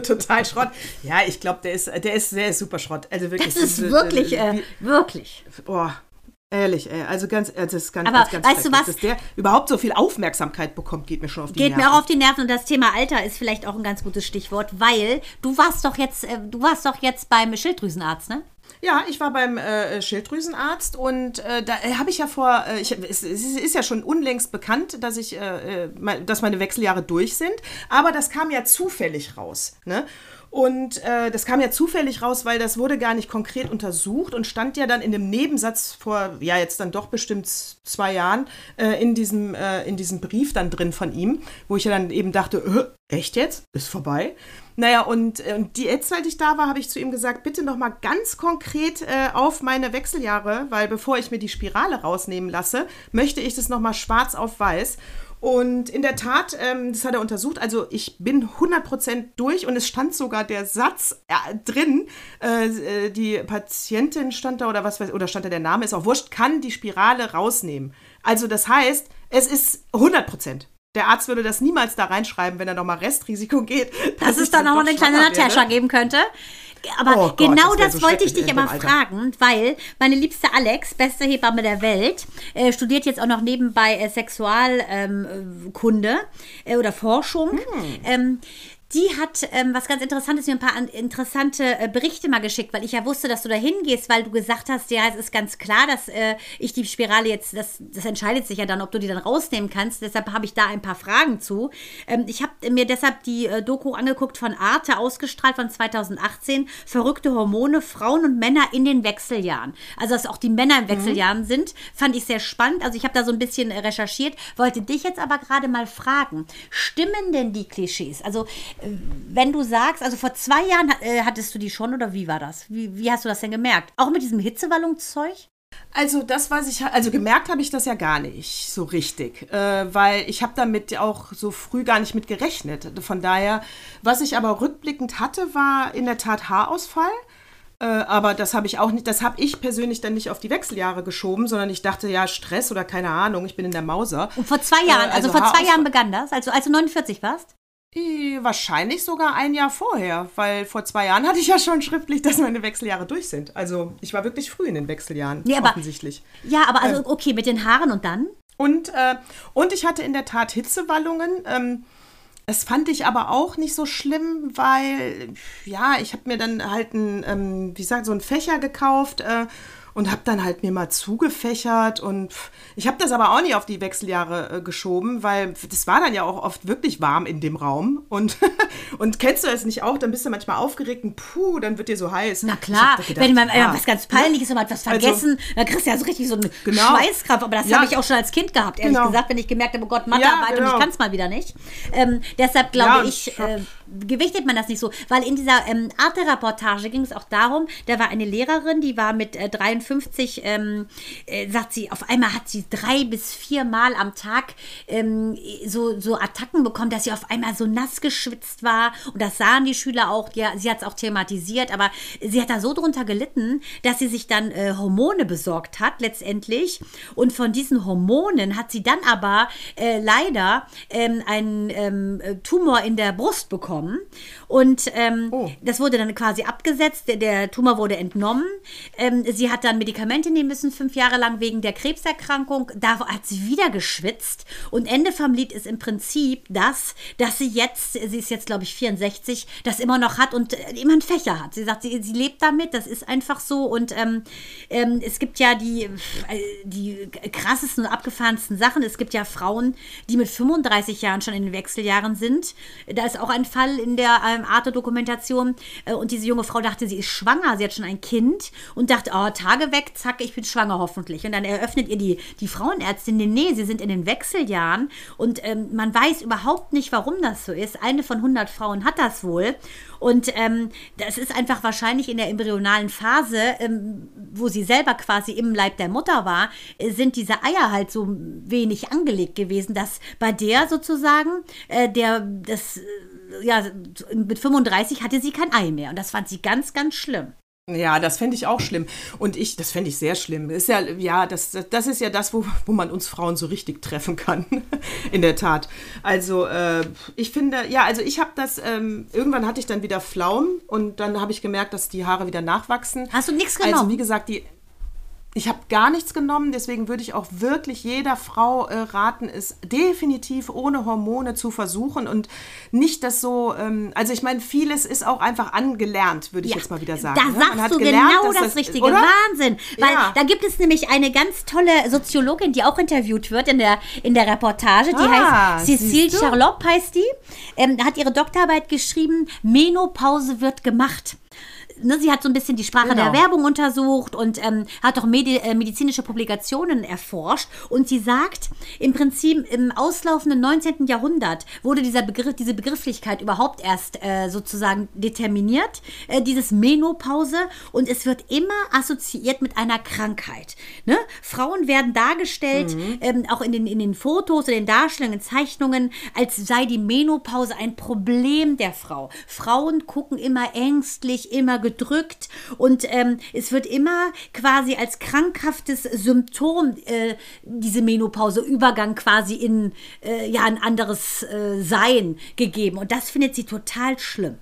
B: Total Schrott. Ja, ich glaube, der ist, der ist sehr super Schrott. Also wirklich.
A: Das ist wirklich, äh, wirklich.
B: Boah, Ehrlich, ey, also ganz, also das ist ganz,
A: Aber
B: ganz, ganz
A: weißt du was?
B: Dass der überhaupt so viel Aufmerksamkeit bekommt, geht mir schon auf die
A: geht
B: Nerven.
A: Geht mir auch auf die Nerven und das Thema Alter ist vielleicht auch ein ganz gutes Stichwort, weil du warst doch jetzt, äh, du warst doch jetzt beim Schilddrüsenarzt, ne?
B: Ja, ich war beim äh, Schilddrüsenarzt und äh, da äh, habe ich ja vor, äh, ich, es, es, ist ja schon unlängst bekannt, dass ich, äh, dass meine Wechseljahre durch sind, aber das kam ja zufällig raus, ne? Und äh, das kam ja zufällig raus, weil das wurde gar nicht konkret untersucht und stand ja dann in dem Nebensatz vor, ja, jetzt dann doch bestimmt zwei Jahren äh, in, diesem, äh, in diesem Brief dann drin von ihm, wo ich ja dann eben dachte, äh, echt jetzt? Ist vorbei? Naja, und, äh, und die, jetzt, als ich da war, habe ich zu ihm gesagt, bitte nochmal ganz konkret äh, auf meine Wechseljahre, weil bevor ich mir die Spirale rausnehmen lasse, möchte ich das nochmal schwarz auf weiß. Und in der Tat, ähm, das hat er untersucht, also ich bin 100% durch und es stand sogar der Satz äh, drin, äh, äh, die Patientin stand da oder was weiß, oder stand da der Name, ist auch wurscht, kann die Spirale rausnehmen. Also das heißt, es ist 100%. Der Arzt würde das niemals da reinschreiben, wenn er nochmal Restrisiko geht.
A: Dass es dann auch noch eine kleine Natascha geben könnte. Aber oh Gott, genau das, das so wollte ich dich immer fragen, weil meine liebste Alex, beste Hebamme der Welt, äh, studiert jetzt auch noch nebenbei äh, Sexualkunde ähm, äh, oder Forschung. Hm. Ähm, die hat ähm, was ganz Interessantes, mir ein paar interessante äh, Berichte mal geschickt, weil ich ja wusste, dass du da hingehst, weil du gesagt hast, ja, es ist ganz klar, dass äh, ich die Spirale jetzt, das, das entscheidet sich ja dann, ob du die dann rausnehmen kannst. Deshalb habe ich da ein paar Fragen zu. Ähm, ich habe mir deshalb die äh, Doku angeguckt von Arte, ausgestrahlt von 2018, Verrückte Hormone, Frauen und Männer in den Wechseljahren. Also, dass auch die Männer in. Wechseljahren mhm. sind, fand ich sehr spannend. Also, ich habe da so ein bisschen äh, recherchiert, wollte dich jetzt aber gerade mal fragen, stimmen denn die Klischees? Also, wenn du sagst, also vor zwei Jahren äh, hattest du die schon oder wie war das? Wie, wie hast du das denn gemerkt? Auch mit diesem Hitzewallungszeug?
B: Also das weiß ich, also gemerkt habe ich das ja gar nicht so richtig, äh, weil ich habe damit auch so früh gar nicht mit gerechnet. Von daher, was ich aber rückblickend hatte, war in der Tat Haarausfall. Äh, aber das habe ich auch nicht, das habe ich persönlich dann nicht auf die Wechseljahre geschoben, sondern ich dachte, ja, Stress oder keine Ahnung, ich bin in der Mauser.
A: Und vor zwei Jahren, äh, also, also vor zwei Jahren begann das, also als du 49 warst?
B: Wahrscheinlich sogar ein Jahr vorher, weil vor zwei Jahren hatte ich ja schon schriftlich, dass meine Wechseljahre durch sind. Also ich war wirklich früh in den Wechseljahren,
A: ja, aber,
B: offensichtlich.
A: Ja, aber also ähm, okay, mit den Haaren und dann?
B: Und, äh, und ich hatte in der Tat Hitzewallungen. Ähm, das fand ich aber auch nicht so schlimm, weil, ja, ich habe mir dann halt ein, ähm, wie gesagt, so einen Fächer gekauft äh, und habe dann halt mir mal zugefächert und ich habe das aber auch nicht auf die Wechseljahre äh, geschoben, weil das war dann ja auch oft wirklich warm in dem Raum und, und kennst du das nicht auch, dann bist du manchmal aufgeregt und puh, dann wird dir so heiß.
A: Na klar, gedacht, wenn man ja, was ganz peinliches oder etwas also vergessen, also, dann kriegst du ja so richtig so einen genau. Schweißkrampf, aber das ja. habe ich auch schon als Kind gehabt, ehrlich genau. gesagt, wenn ich gemerkt habe, oh Gott, Mathearbeit ja, genau. und ich kann es mal wieder nicht. Ähm, deshalb glaube ich, äh, gewichtet man das nicht so, weil in dieser ähm, Arte-Reportage ging es auch darum, da war eine Lehrerin, die war mit äh, 53, ähm, äh, sagt sie, auf einmal hat sie drei bis vier Mal am Tag ähm, so, so Attacken bekommen, dass sie auf einmal so nass geschwitzt war. Und das sahen die Schüler auch. Ja, sie hat es auch thematisiert, aber sie hat da so drunter gelitten, dass sie sich dann äh, Hormone besorgt hat, letztendlich. Und von diesen Hormonen hat sie dann aber äh, leider ähm, einen ähm, Tumor in der Brust bekommen. Und ähm, oh. das wurde dann quasi abgesetzt. Der, der Tumor wurde entnommen. Ähm, sie hat dann Medikamente nehmen müssen, fünf Jahre lang wegen der Krebserkrankung. Da hat sie wieder geschwitzt. Und Ende vom Lied ist im Prinzip das, dass sie jetzt, sie ist jetzt, glaube ich, 64, das immer noch hat und äh, immer einen Fächer hat. Sie sagt, sie, sie lebt damit, das ist einfach so. Und ähm, ähm, es gibt ja die, äh, die krassesten und abgefahrensten Sachen. Es gibt ja Frauen, die mit 35 Jahren schon in den Wechseljahren sind. Da ist auch ein Fall in der ähm, Arte-Dokumentation. Äh, und diese junge Frau dachte, sie ist schwanger, sie hat schon ein Kind und dachte, oh, Tage weg, zack, ich bin schwanger hoffentlich. Und dann eröffnet ihr die, die Frauenärztin, nee, sie sind in den Wechseljahren und ähm, man weiß überhaupt nicht, warum das so ist. Eine von 100 Frauen hat das wohl. Und ähm, das ist einfach wahrscheinlich in der embryonalen Phase, ähm, wo sie selber quasi im Leib der Mutter war, äh, sind diese Eier halt so wenig angelegt gewesen, dass bei der sozusagen äh, der das äh, ja mit 35 hatte sie kein Ei mehr und das fand sie ganz ganz schlimm.
B: Ja, das fände ich auch schlimm. Und ich, das fände ich sehr schlimm. Ist ja, ja, das, das ist ja das, wo, wo man uns Frauen so richtig treffen kann. In der Tat. Also, äh, ich finde, ja, also ich habe das, ähm, irgendwann hatte ich dann wieder Flaum und dann habe ich gemerkt, dass die Haare wieder nachwachsen.
A: Hast du nichts genommen?
B: Also, wie gesagt, die, ich habe gar nichts genommen, deswegen würde ich auch wirklich jeder Frau äh, raten, es definitiv ohne Hormone zu versuchen und nicht das so, ähm, also ich meine, vieles ist auch einfach angelernt, würde ich ja, jetzt mal wieder sagen.
A: Da ne? sagst du gelernt, genau das, das, Richtige, oder? Wahnsinn. Weil ja. da gibt es nämlich eine ganz tolle Soziologin, die auch interviewt wird in der, in der Reportage, die ah, heißt Cecile Charlotte, heißt die, ähm, hat ihre Doktorarbeit geschrieben, Menopause wird gemacht ne, sie hat so ein bisschen die Sprache genau. der Werbung untersucht und ähm, hat auch Medi äh, medizinische Publikationen erforscht. Und sie sagt, im Prinzip im auslaufenden 19. Jahrhundert wurde dieser Begriff, diese Begrifflichkeit überhaupt erst äh, sozusagen determiniert, äh, dieses Menopause. Und es wird immer assoziiert mit einer Krankheit. Ne? Frauen werden dargestellt, mhm. ähm, auch in den, in den Fotos, in den Darstellungen, Zeichnungen, als sei die Menopause ein Problem der Frau. Frauen gucken immer ängstlich, immer gedrückt und ähm, es wird immer quasi als krankhaftes Symptom äh, diese Menopause, Übergang quasi in äh, ja, ein anderes äh, Sein gegeben. Und das findet sie total schlimm.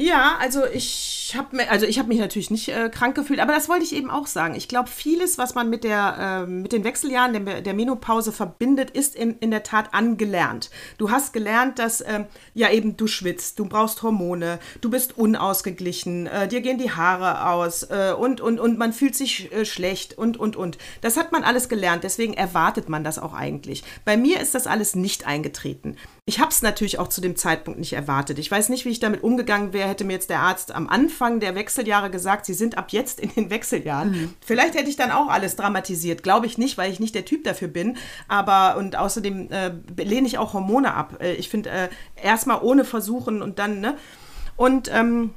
B: Ja, also ich habe also ich mich natürlich nicht äh, krank gefühlt, aber das wollte ich eben auch sagen. Ich glaube, vieles, was man mit der äh, mit den Wechseljahren der, der Menopause verbindet, ist in, in der Tat angelernt. Du hast gelernt, dass äh, ja eben du schwitzt, du brauchst Hormone, du bist unausgeglichen, äh, dir gehen die Haare aus äh, und und und man fühlt sich äh, schlecht und und und. Das hat man alles gelernt, deswegen erwartet man das auch eigentlich. Bei mir ist das alles nicht eingetreten. Ich habe es natürlich auch zu dem Zeitpunkt nicht erwartet. Ich weiß nicht, wie ich damit umgegangen wäre, hätte mir jetzt der Arzt am Anfang der Wechseljahre gesagt, Sie sind ab jetzt in den Wechseljahren. Mhm. Vielleicht hätte ich dann auch alles dramatisiert. Glaube ich nicht, weil ich nicht der Typ dafür bin. Aber und außerdem äh, lehne ich auch Hormone ab. Äh, ich finde, äh, erstmal ohne versuchen und dann, ne? Und ähm,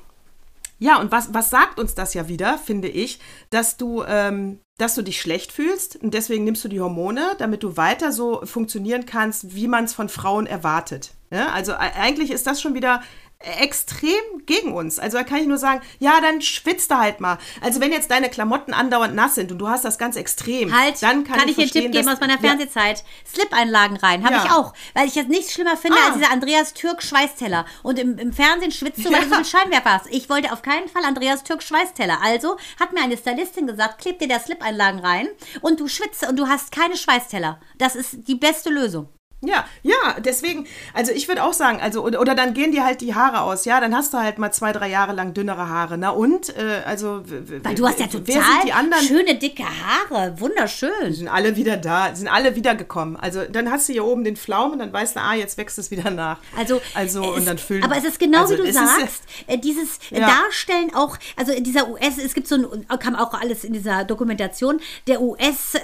B: ja, und was, was sagt uns das ja wieder, finde ich, dass du, ähm, dass du dich schlecht fühlst und deswegen nimmst du die Hormone, damit du weiter so funktionieren kannst, wie man es von Frauen erwartet. Ja, also äh, eigentlich ist das schon wieder extrem gegen uns. Also da kann ich nur sagen, ja, dann schwitzt du halt mal. Also wenn jetzt deine Klamotten andauernd nass sind und du hast das ganz extrem,
A: halt,
B: dann kann,
A: kann ich,
B: ich
A: dir einen Tipp geben aus meiner Fernsehzeit. Ja. Slip-Einlagen rein, habe ja. ich auch. Weil ich jetzt nichts schlimmer finde ah. als dieser Andreas Türk Schweißteller. Und im, im Fernsehen schwitzt du, weil ja. du so viel Scheinwerfer hast. Ich wollte auf keinen Fall Andreas Türk Schweißteller. Also hat mir eine Stylistin gesagt, kleb dir der Slip-Einlagen rein und du schwitzt und du hast keine Schweißteller. Das ist die beste Lösung.
B: Ja, ja, deswegen, also ich würde auch sagen, also, oder, oder dann gehen dir halt die Haare aus, ja, dann hast du halt mal zwei, drei Jahre lang dünnere Haare. Na und? Äh, also,
A: Weil du hast ja
B: sind die
A: total
B: anderen?
A: schöne, dicke Haare. Wunderschön.
B: sind alle wieder da, sind alle wiedergekommen. Also dann hast du hier oben den Pflaumen und dann weißt du, ah, jetzt wächst es wieder nach.
A: Also,
B: also
A: es,
B: und dann füllen.
A: Aber es ist genau
B: also,
A: wie du
B: es ist,
A: sagst, äh, dieses äh,
B: Ja.
A: Darstellen auch, also in dieser US, es gibt so ein, kam auch alles in dieser Dokumentation, der US-Freak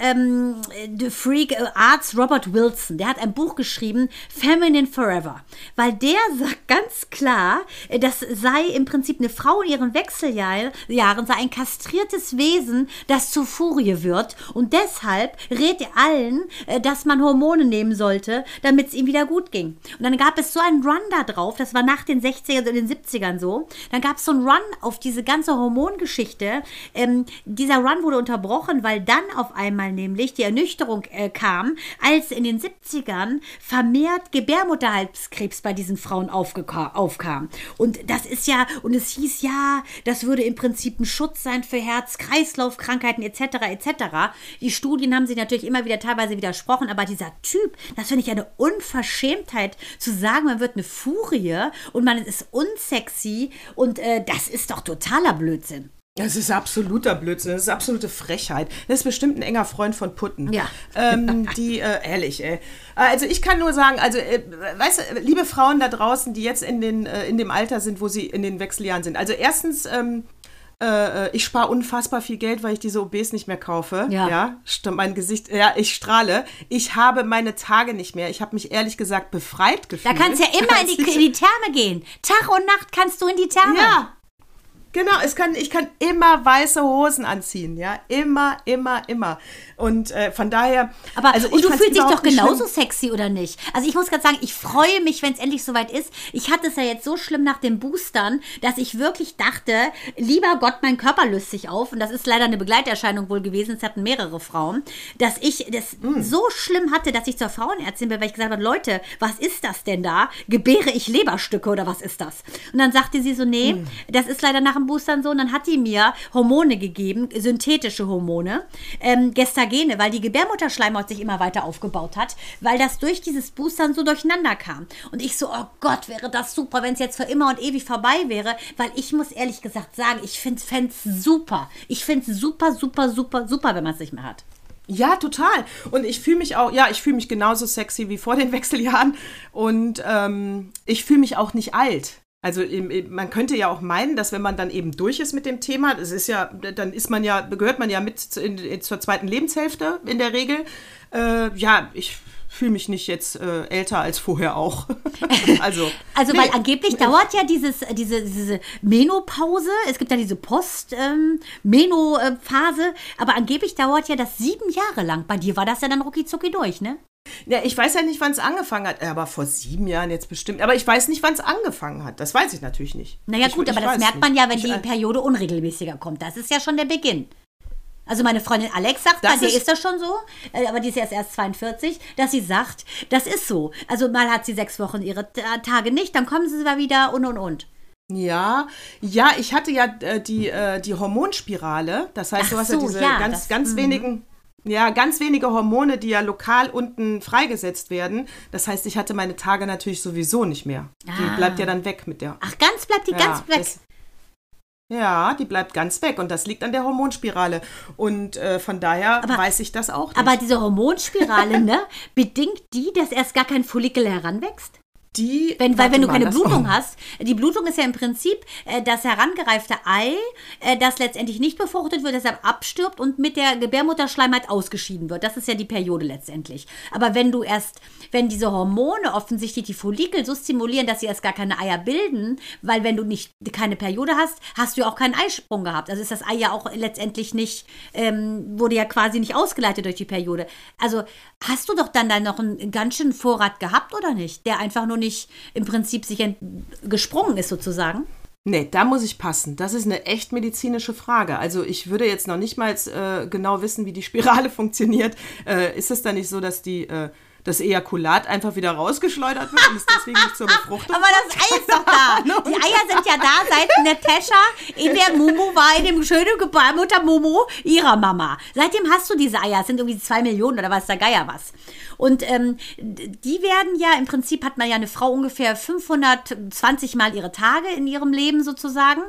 A: äh, Arzt Robert Wilson, der hat ein Buch geschrieben, Feminine Forever, weil der sagt ganz klar, das sei im Prinzip eine Frau in ihren Wechseljahren Jahren sei ein kastriertes Wesen, das zur Furie wird und deshalb rät er allen, äh, dass man Hormone nehmen sollte, damit es ihm wieder gut ging. Und dann gab es so einen Run da drauf, das war nach den 60ern und den 70ern so, dann gab es so einen Run auf diese ganze Hormongeschichte. Ähm, dieser Run wurde unterbrochen, weil dann auf einmal nämlich die Ernüchterung äh, kam, als in den 70ern vermehrt Gebärmutterhalskrebs bei diesen Frauen aufkam. Und das ist ja, und es hieß ja, das würde im Prinzip ein Schutz sein für Herz-Kreislauf-Krankheiten etc. etc. Die Studien haben sich natürlich immer wieder teilweise widersprochen, aber dieser Typ, das finde ich eine Unverschämtheit zu sagen, man wird eine Furie und man ist unsexy und äh, das ist doch totaler Blödsinn.
B: Das ist absoluter Blödsinn, das ist absolute Frechheit. Das ist bestimmt ein enger Freund von Putten.
A: Ja.
B: Ähm, die, äh, ehrlich, ey. Also ich kann nur sagen, also, äh, weißt du, liebe Frauen da draußen, die jetzt in, den, äh, in dem Alter sind, wo sie in den Wechseljahren sind. Also erstens, ähm, äh, ich spare unfassbar viel Geld, weil ich diese OBs nicht mehr kaufe.
A: Ja.
B: ja. Stimmt, mein Gesicht, ja, ich strahle. Ich habe meine Tage nicht mehr. Ich habe mich ehrlich gesagt befreit
A: Da
B: gefühlt.
A: kannst du ja immer in die, in die Therme gehen. Tag und Nacht kannst du in die Therme.
B: Ja. Genau, es kann, ich kann immer weiße Hosen anziehen, ja, immer, immer, immer. Und äh, von daher,
A: Aber
B: also
A: und du fühlst dich doch genauso
B: schlimm.
A: sexy, oder nicht? Also ich muss gerade sagen, ich freue mich, wenn es endlich soweit ist. Ich hatte es ja jetzt so schlimm nach den Boostern, dass ich wirklich dachte, lieber Gott, mein Körper löst sich auf. Und das ist leider eine Begleiterscheinung wohl gewesen. Es hatten mehrere Frauen, dass ich das
B: Hm.
A: so schlimm hatte, dass ich zur Frauenärztin bin, weil ich gesagt habe, Leute, was ist das denn da? Gebäre ich Leberstücke oder was ist das? Und dann sagte sie so, nee,
B: Hm.
A: das ist leider nach dem Boostern so. Und dann hat die mir Hormone gegeben, synthetische Hormone, ähm, Gestagene, weil die Gebärmutterschleimhaut sich immer weiter aufgebaut hat, weil das durch dieses Boostern so durcheinander kam. Und ich so, oh Gott, wäre das super, wenn es jetzt für immer und ewig vorbei wäre, weil ich muss ehrlich gesagt sagen, ich finde es super. Ich finde es super, super, super, super, wenn man es nicht mehr hat.
B: Ja, total. Und ich fühle mich auch, ja, ich fühle mich genauso sexy wie vor den Wechseljahren. Und ähm, ich fühle mich auch nicht alt. Also man könnte ja auch meinen, dass wenn man dann eben durch ist mit dem Thema, das ist ja, dann ist man ja, gehört man ja mit zu- in, zur zweiten Lebenshälfte in der Regel. Äh, ja, ich fühle mich nicht jetzt äh, älter als vorher auch. also,
A: Also,
B: nee.
A: weil angeblich dauert ja dieses, diese, diese Menopause, es gibt ja diese Post-Meno-Phase, aber angeblich dauert ja das sieben Jahre lang. Bei dir war das ja dann rucki zucki durch, ne?
B: Ja, ich weiß ja nicht, wann es angefangen hat, aber vor sieben Jahren jetzt bestimmt. Aber ich weiß nicht, wann es angefangen hat. Das weiß ich natürlich nicht.
A: Naja,
B: ich,
A: gut,
B: ich
A: aber das merkt
B: nicht.
A: man ja, wenn die Periode unregelmäßiger kommt. Das ist ja schon der Beginn. Also meine Freundin Alex sagt,
B: Das
A: bei dir
B: ist-
A: ist das schon so, äh, aber die ist erst erst 42, dass sie sagt, das ist so. Also mal hat sie sechs Wochen ihre Ta- Tage nicht, dann kommen sie wieder und und und.
B: Ja, ja, ich hatte ja äh, die, äh, die Hormonspirale. Das heißt,
A: Ach
B: du hast
A: so,
B: ja diese
A: ja,
B: ganz,
A: das-
B: ganz wenigen, ja, ganz wenige Hormone, die ja lokal unten freigesetzt werden. Das heißt, ich hatte meine Tage natürlich sowieso nicht mehr.
A: Ah.
B: Die bleibt ja dann weg mit der.
A: Ach, ganz bleibt die
B: Ja,
A: ganz weg.
B: das- Ja, die bleibt ganz weg und das liegt an der Hormonspirale. Und äh, von daher
A: Aber-
B: weiß ich das auch nicht.
A: aber diese Hormonspirale, ne, bedingt die, dass erst gar kein Follikel heranwächst?
B: Die,
A: Wenn, weil wenn du keine Blutung
B: oh.
A: hast, die Blutung ist ja im Prinzip äh, das herangereifte Ei, äh, das letztendlich nicht befruchtet wird, deshalb abstirbt und mit der Gebärmutterschleimhaut ausgeschieden wird. Das ist ja die Periode letztendlich. Aber wenn du erst, wenn diese Hormone offensichtlich die Follikel so stimulieren, dass sie erst gar keine Eier bilden, weil wenn du nicht keine Periode hast, hast du ja auch keinen Eisprung gehabt. Also ist das Ei ja auch letztendlich nicht, ähm, wurde ja quasi nicht ausgeleitet durch die Periode. Also hast du doch dann da noch einen ganz schönen Vorrat gehabt oder nicht? Der einfach nur nicht im Prinzip sich gesprungen ist sozusagen.
B: Nee, da muss ich passen. Das ist eine echt medizinische Frage. Also ich würde jetzt noch nicht mal äh, genau wissen, wie die Spirale funktioniert. Äh, ist es dann nicht so, dass die, äh, das Ejakulat einfach wieder rausgeschleudert wird und es deswegen nicht zur Befruchtung
A: Aber das Ei ist doch da. Die Eier sind ja da, seit Natascha in der Mumu war, in dem schönen Gebärmutter Mumu ihrer Mama. Seitdem hast du diese Eier. Es sind irgendwie zwei Millionen oder was der Geier was. Und ähm, die werden ja, im Prinzip hat man ja eine Frau ungefähr 520 Mal ihre Tage in ihrem Leben sozusagen.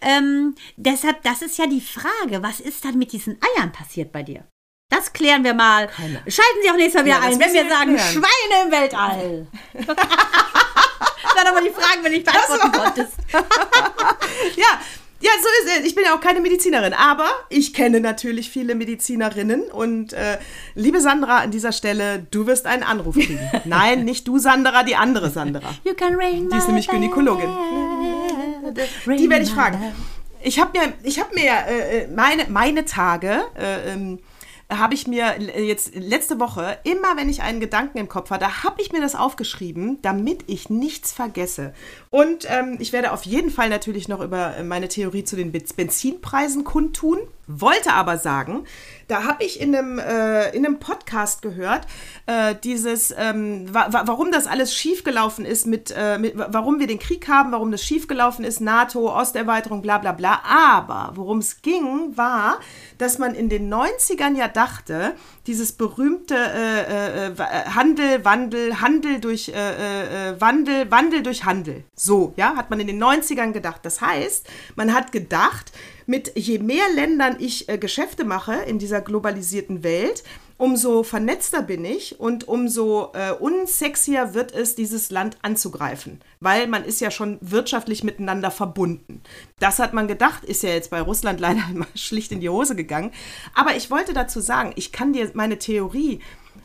A: Ähm, deshalb, das ist ja die Frage, was ist dann mit diesen Eiern passiert bei dir? Das klären wir mal.
B: Keine.
A: Schalten Sie auch nächstes Mal wieder
B: Ja,
A: ein, wenn wir
B: wir
A: sagen
B: klären.
A: Schweine im Weltall. waren aber die Fragen, wenn ich beantworten konntest.
B: Ja, ja, so ist es. Ich bin ja auch keine Medizinerin, aber ich kenne natürlich viele Medizinerinnen und äh, liebe Sandra an dieser Stelle, du wirst einen Anruf kriegen. Nein, nicht du Sandra, die andere Sandra.
A: You can ring
B: Die ist nämlich Gynäkologin. Die werde ich fragen. Ich habe mir, ich habe mir äh, äh, meine, meine Tage, äh, ähm, habe ich mir äh, jetzt letzte Woche, immer wenn ich einen Gedanken im Kopf hatte, habe ich mir das aufgeschrieben, damit ich nichts vergesse. Und ähm, ich werde auf jeden Fall natürlich noch über meine Theorie zu den Benzinpreisen kundtun. Wollte aber sagen, da habe ich in einem, äh, in einem Podcast gehört, äh, dieses, ähm, wa wa warum das alles schiefgelaufen ist, mit, äh, mit, wa- warum wir den Krieg haben, warum das schiefgelaufen ist, NATO, Osterweiterung, bla bla bla. Aber worum es ging, war, dass man in den 90ern ja dachte, dieses berühmte äh, äh, äh, Handel, Wandel, Handel durch Wandel, Wandel durch Handel. So, ja, hat man in den 90ern gedacht. Das heißt, man hat gedacht, mit je mehr Ländern ich äh, Geschäfte mache in dieser globalisierten Welt, umso vernetzter bin ich und umso äh, unsexier wird es, dieses Land anzugreifen, weil man ist ja schon wirtschaftlich miteinander verbunden. Das hat man gedacht, ist ja jetzt bei Russland leider mal schlicht in die Hose gegangen. Aber ich wollte dazu sagen, ich kann dir meine Theorie,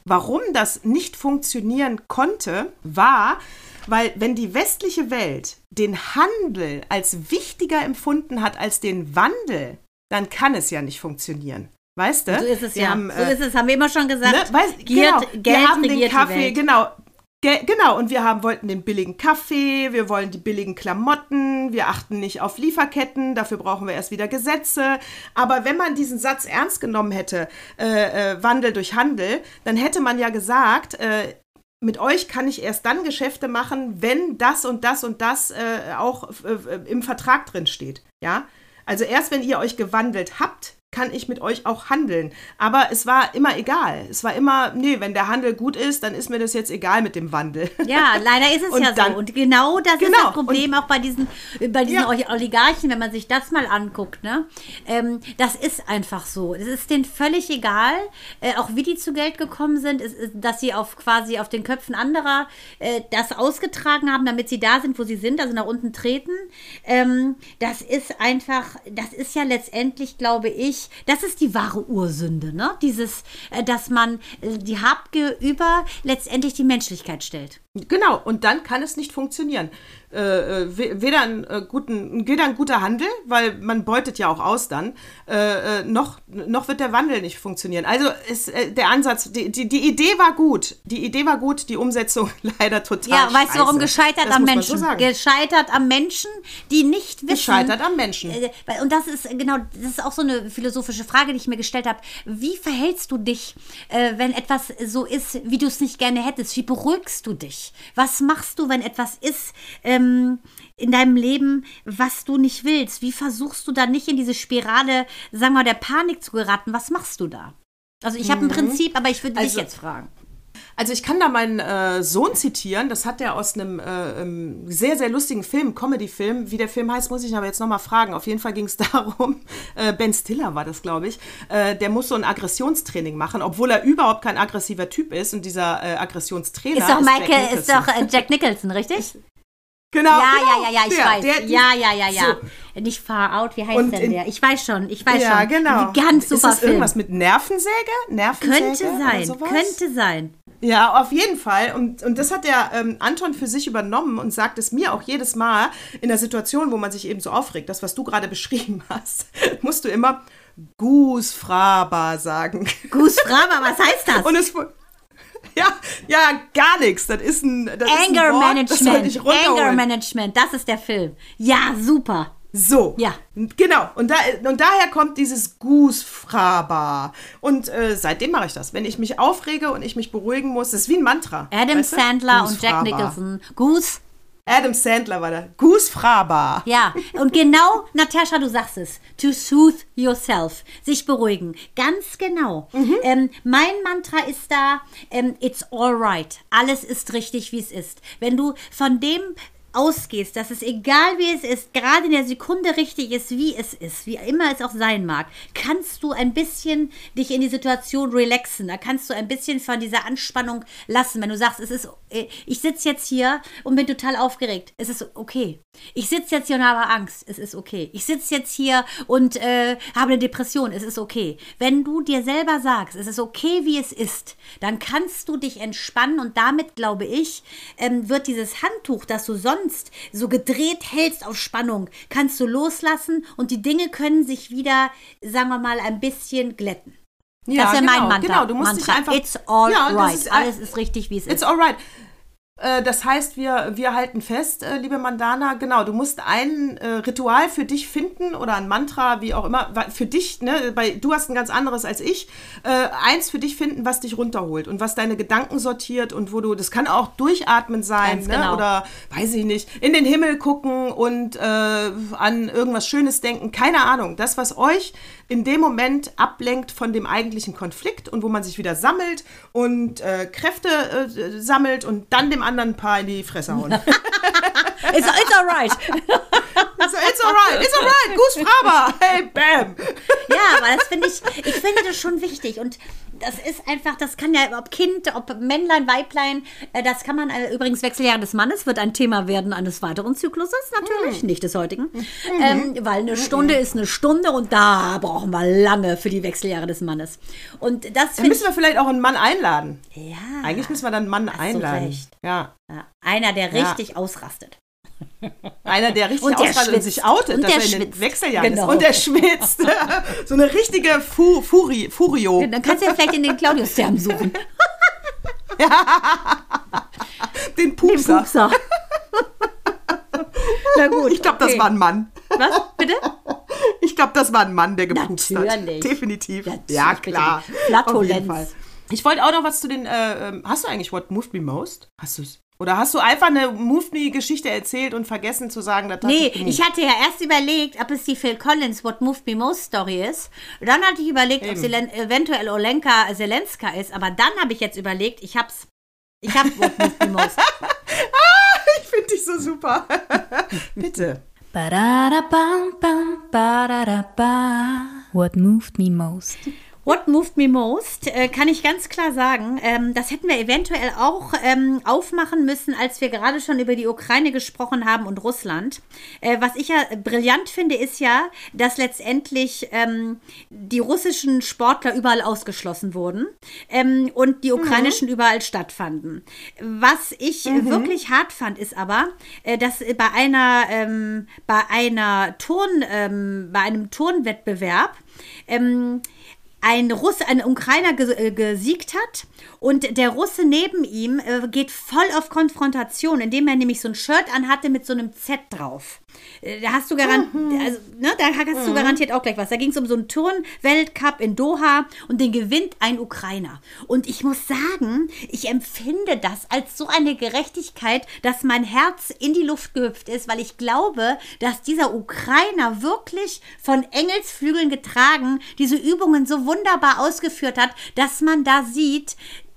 B: warum das nicht funktionieren konnte, war, weil wenn die westliche Welt den Handel als wichtiger empfunden hat als den Wandel, dann kann es ja nicht funktionieren. Weißt du?
A: So ist es
B: Wir
A: ja.
B: Haben,
A: so
B: äh,
A: ist es, haben wir immer schon gesagt.
B: Ne? Weißt,
A: Giert,
B: genau,
A: Geld
B: wir haben den Kaffee, genau. Ge genau, und wir haben, wollten den billigen Kaffee, wir wollen die billigen Klamotten, wir achten nicht auf Lieferketten, dafür brauchen wir erst wieder Gesetze. Aber wenn man diesen Satz ernst genommen hätte, äh, äh, Wandel durch Handel, dann hätte man ja gesagt, äh, mit euch kann ich erst dann Geschäfte machen, wenn das und das und das äh, auch äh, im Vertrag drin steht. Ja? Also erst wenn ihr euch gewandelt habt, kann ich mit euch auch handeln. Aber es war immer egal. Es war immer, nee, wenn der Handel gut ist, dann ist mir das jetzt egal mit dem Wandel.
A: Ja, leider ist es
B: Und
A: ja
B: dann-
A: so. Und genau das ist
B: Genau,
A: das Problem auch bei diesen, bei diesen
B: Ja.
A: Oligarchen, wenn man sich das mal anguckt. Ne? Ähm, das ist einfach so. Es ist denen völlig egal, äh, auch wie die zu Geld gekommen sind, es ist, dass sie auf quasi auf den Köpfen anderer äh, das ausgetragen haben, damit sie da sind, wo sie sind, also nach unten treten. Ähm, das ist einfach, das ist ja letztendlich, glaube ich, das ist die wahre Ursünde, ne? Dieses, äh, dass man äh, die Habgier über letztendlich die Menschlichkeit stellt.
B: Genau, und dann kann es nicht funktionieren. Äh, äh, we- weder, ein, äh, guten, weder ein guter Handel, weil man beutet ja auch aus dann, äh, äh, noch, noch wird der Wandel nicht funktionieren. Also ist äh, der Ansatz, die, die, die Idee war gut. Die Idee war gut, die Umsetzung leider total
A: Ja, weißt du warum?
B: scheiße.
A: Gescheitert
B: Das
A: am Menschen.
B: So.
A: Gescheitert am Menschen, die nicht wissen.
B: Gescheitert am Menschen.
A: Und das ist genau, das ist auch so eine philosophische Frage, die ich mir gestellt habe. Wie verhältst du dich, wenn etwas so ist, wie du es nicht gerne hättest? Wie beruhigst du dich? Was machst du, wenn etwas ist ähm, in deinem Leben, was du nicht willst? Wie versuchst du da nicht in diese Spirale, sagen wir, der Panik zu geraten? Was machst du da? Also ich habe ein Prinzip, aber ich würde dich
B: Also-
A: jetzt fragen.
B: Also ich kann da meinen äh, Sohn zitieren, das hat er aus einem äh, ähm, sehr, sehr lustigen Film, Comedy-Film. Wie der Film heißt, muss ich ihn aber jetzt nochmal fragen. Auf jeden Fall ging es darum, äh, Ben Stiller war das, glaube ich, äh, der muss so ein Aggressionstraining machen, obwohl er überhaupt kein aggressiver Typ ist. Und dieser äh, Aggressionstrainer
A: Ist doch Michael, ist
B: Nicholson.
A: doch äh, Jack Nicholson, richtig?
B: Genau,
A: Ja,
B: genau,
A: ja, ja, ja, ich
B: der,
A: weiß.
B: Der,
A: ja, ja, ja, ja.
B: So.
A: Nicht Far Out, wie heißt
B: Und
A: denn
B: in-
A: der? Ich weiß schon, ich weiß
B: Ja,
A: schon.
B: genau.
A: Ganz super
B: Ist das
A: Film.
B: irgendwas mit Nervensäge? Nervensäge
A: könnte sein, könnte sein.
B: Ja, auf jeden Fall. Und, und das hat der ähm, Anton für sich übernommen und sagt es mir auch jedes Mal in der Situation, wo man sich eben so aufregt. Das, was du gerade beschrieben hast, musst du immer Gus Fraba sagen.
A: Gus Fraber, was heißt das?
B: Und es ja, ja, gar nichts. Das ist ein, das ist
A: Anger
B: ein Wort, Das
A: Management.
B: runterholen.
A: Anger Management, das ist der Film. Ja, super.
B: So.
A: Ja.
B: Genau. Und, da, und daher kommt dieses Goose-Fraba. Und äh, seitdem mache ich das. Wenn ich mich aufrege und ich mich beruhigen muss, das ist wie ein Mantra.
A: Adam
B: weißt du?
A: Sandler und Jack. Nicholson. Goose.
B: Adam Sandler war da. Goose-Fraba.
A: Ja, und genau, Natascha, du sagst es. To soothe yourself. Sich beruhigen. Ganz genau. Ähm, mein Mantra ist da, ähm, it's alright. Alles ist richtig, wie es ist. Wenn du von dem ausgehst, dass es egal wie es ist, gerade in der Sekunde richtig ist, wie es ist, wie immer es auch sein mag, kannst du ein bisschen dich in die Situation relaxen. Da kannst du ein bisschen von dieser Anspannung lassen. Wenn du sagst, es ist, ich sitze jetzt hier und bin total aufgeregt. Es ist okay. Ich sitze jetzt hier und habe Angst. Es ist okay. Ich sitze jetzt hier und äh, habe eine Depression. Es ist okay. Wenn du dir selber sagst, es ist okay, wie es ist, dann kannst du dich entspannen und damit, glaube ich, ähm, wird dieses Handtuch, das du sonst so gedreht hältst auf Spannung, kannst du loslassen und die Dinge können sich wieder, sagen wir mal, ein bisschen glätten.
B: Ja,
A: das wäre
B: genau,
A: mein Mantra.
B: Genau, du musst
A: Mantra.
B: dich einfach.
A: It's all
B: Ja,
A: right.
B: ist-
A: Alles ist richtig, wie es
B: It's
A: ist.
B: alright. Äh, Das heißt, wir, wir halten fest, äh, liebe Mandana, genau, du musst ein äh, Ritual für dich finden oder ein Mantra, wie auch immer, für dich, ne, weil du hast ein ganz anderes als ich, äh, eins für dich finden, was dich runterholt und was deine Gedanken sortiert und wo du, das kann auch durchatmen sein, ne,
A: genau.
B: oder weiß ich nicht, in den Himmel gucken und äh, an irgendwas Schönes denken, keine Ahnung, das, was euch in dem Moment ablenkt von dem eigentlichen Konflikt und wo man sich wieder sammelt und äh, Kräfte äh, sammelt und dann dem anderen paar in die Fresse hauen.
A: It's, it's all right.
B: So, it's alright, it's alright, Goose Fraber, hey, bam.
A: Ja, aber das finde ich, ich finde das schon wichtig und das ist einfach, das kann ja, ob Kind, ob Männlein, Weiblein, äh, das kann man, äh, übrigens Wechseljahre des Mannes wird ein Thema werden eines weiteren Zykluses, natürlich, nicht des heutigen, ähm, weil eine Stunde ist eine Stunde und da brauchen wir lange für die Wechseljahre des Mannes. Und das
B: Dann müssen wir vielleicht auch einen Mann einladen.
A: ja,
B: Eigentlich müssen wir dann einen Mann
A: Hast
B: einladen.
A: recht.
B: Ja.
A: ja, einer, der
B: Ja.
A: richtig ausrastet.
B: Einer, der richtig
A: Und der
B: und sich outet,
A: Und
B: dass er in den. Wechseljahren
A: Genau.
B: ist. Und der schwitzt. so eine richtige Fu Furi Furio.
A: Dann kannst du ja vielleicht in den Claudius-Term suchen.
B: Den Pupser.
A: Pupser. Na gut.
B: Ich glaube, das
A: okay.
B: war ein Mann.
A: Was? Bitte?
B: Ich glaube, das war ein Mann, der gepupst
A: Natürlich.
B: hat. Definitiv.
A: Natürlich,
B: ja, klar.
A: Flatulenz.
B: Ich wollte auch noch was zu den. Äh, ähm, hast du eigentlich What Moved Me Most? Hast du es? Oder hast du einfach eine Moved Me-Geschichte erzählt und vergessen zu sagen, das hat
A: Nee,
B: gemoved?
A: ich hatte ja erst überlegt, ob es die Phil Collins What Moved Me Most Story ist. Dann hatte ich überlegt, ob
B: Eben.
A: sie len- eventuell Olenka Zelenska ist. Aber dann habe ich jetzt überlegt, ich hab's. Ich hab What Moved Me Most.
B: Ich finde dich so super. Bitte.
C: What moved me most?
A: What moved me most, äh, kann ich ganz klar sagen. Ähm, das hätten wir eventuell auch ähm, aufmachen müssen, als wir gerade schon über die Ukraine gesprochen haben und Russland. Äh, was ich ja brillant finde, ist ja, dass letztendlich ähm, die russischen Sportler überall ausgeschlossen wurden ähm, und die ukrainischen überall stattfanden. Was ich äh, wirklich hart fand, ist aber, äh, dass bei einer, ähm, bei einer Turn, ähm, bei einem Turnwettbewerb ein Russe, ein Ukrainer äh, gesiegt hat und der Russe neben ihm äh, geht voll auf Konfrontation, indem er nämlich so ein Shirt anhatte mit so einem Z drauf. Äh, Da hast du garantiert, also, ne, da hast du garantiert auch gleich was. Da ging es um so einen Turnweltcup in Doha und den gewinnt ein Ukrainer. Und ich muss sagen, ich empfinde das als so eine Gerechtigkeit, dass mein Herz in die Luft gehüpft ist, weil ich glaube, dass dieser Ukrainer wirklich von Engelsflügeln getragen diese Übungen so wunderbar ausgeführt hat, dass man da sieht,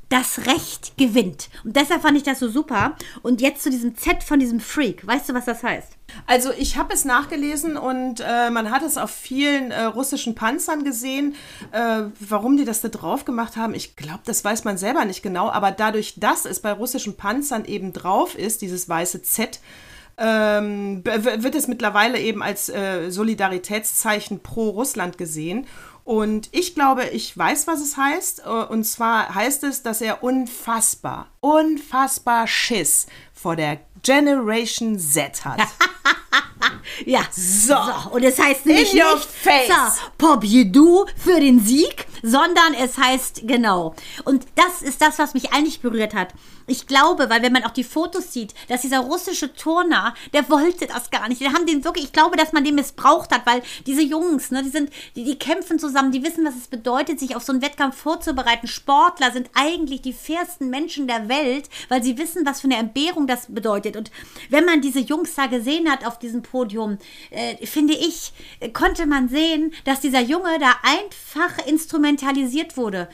A: das Recht gewinnt. Und deshalb fand ich das so super. Und jetzt zu diesem Z von diesem Freak. Weißt du, was das heißt?
B: Also ich habe es nachgelesen und äh, man hat es auf vielen äh, russischen Panzern gesehen. Äh, warum die das da drauf gemacht haben, ich glaube, das weiß man selber nicht genau. Aber dadurch, dass es bei russischen Panzern eben drauf ist, dieses weiße Z, ähm, wird es mittlerweile eben als äh, Solidaritätszeichen pro Russland gesehen. Und ich glaube, ich weiß, was es heißt. Äh, Und zwar heißt es, dass er unfassbar, unfassbar Schiss vor der Generation Z hat.
A: Ja.
B: So.
A: Und es heißt nämlich
B: In your
A: nicht
B: face.
A: so, Pobjedu für den Sieg, sondern es heißt, genau. Und das ist das, was mich eigentlich berührt hat. Ich glaube, weil wenn man auch die Fotos sieht, dass dieser russische Turner, der wollte das gar nicht. Die haben den wirklich, ich glaube, dass man den missbraucht hat, weil diese Jungs, ne, die sind, die, die kämpfen zusammen, die wissen, was es bedeutet, sich auf so einen Wettkampf vorzubereiten. Sportler sind eigentlich die fairsten Menschen der Welt, weil sie wissen, was für eine Entbehrung das bedeutet. Und wenn man diese Jungs da gesehen hat auf diesem Podium, äh, finde ich, konnte man sehen, dass dieser Junge da einfach instrumentalisiert wurde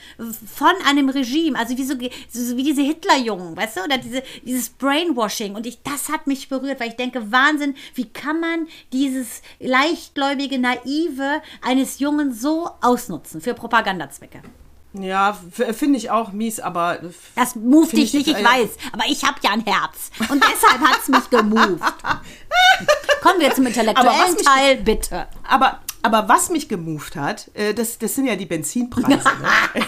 A: von einem Regime, also wie, so, so wie diese Hitlerjungen weißt du, oder diese, dieses Brainwashing. Und ich, das hat mich berührt, weil ich denke, Wahnsinn, wie kann man dieses leichtgläubige, naive eines Jungen so ausnutzen für Propagandazwecke?
B: Ja, finde ich auch mies, aber.
A: Das moved dich nicht, ich äh, weiß. Aber ich habe ja ein Herz. Und deshalb hat es mich gemoved. Kommen wir zum intellektuellen Teil, bitte.
B: Aber aber was mich gemoved hat, äh, das, das sind ja die Benzinpreise. Ne?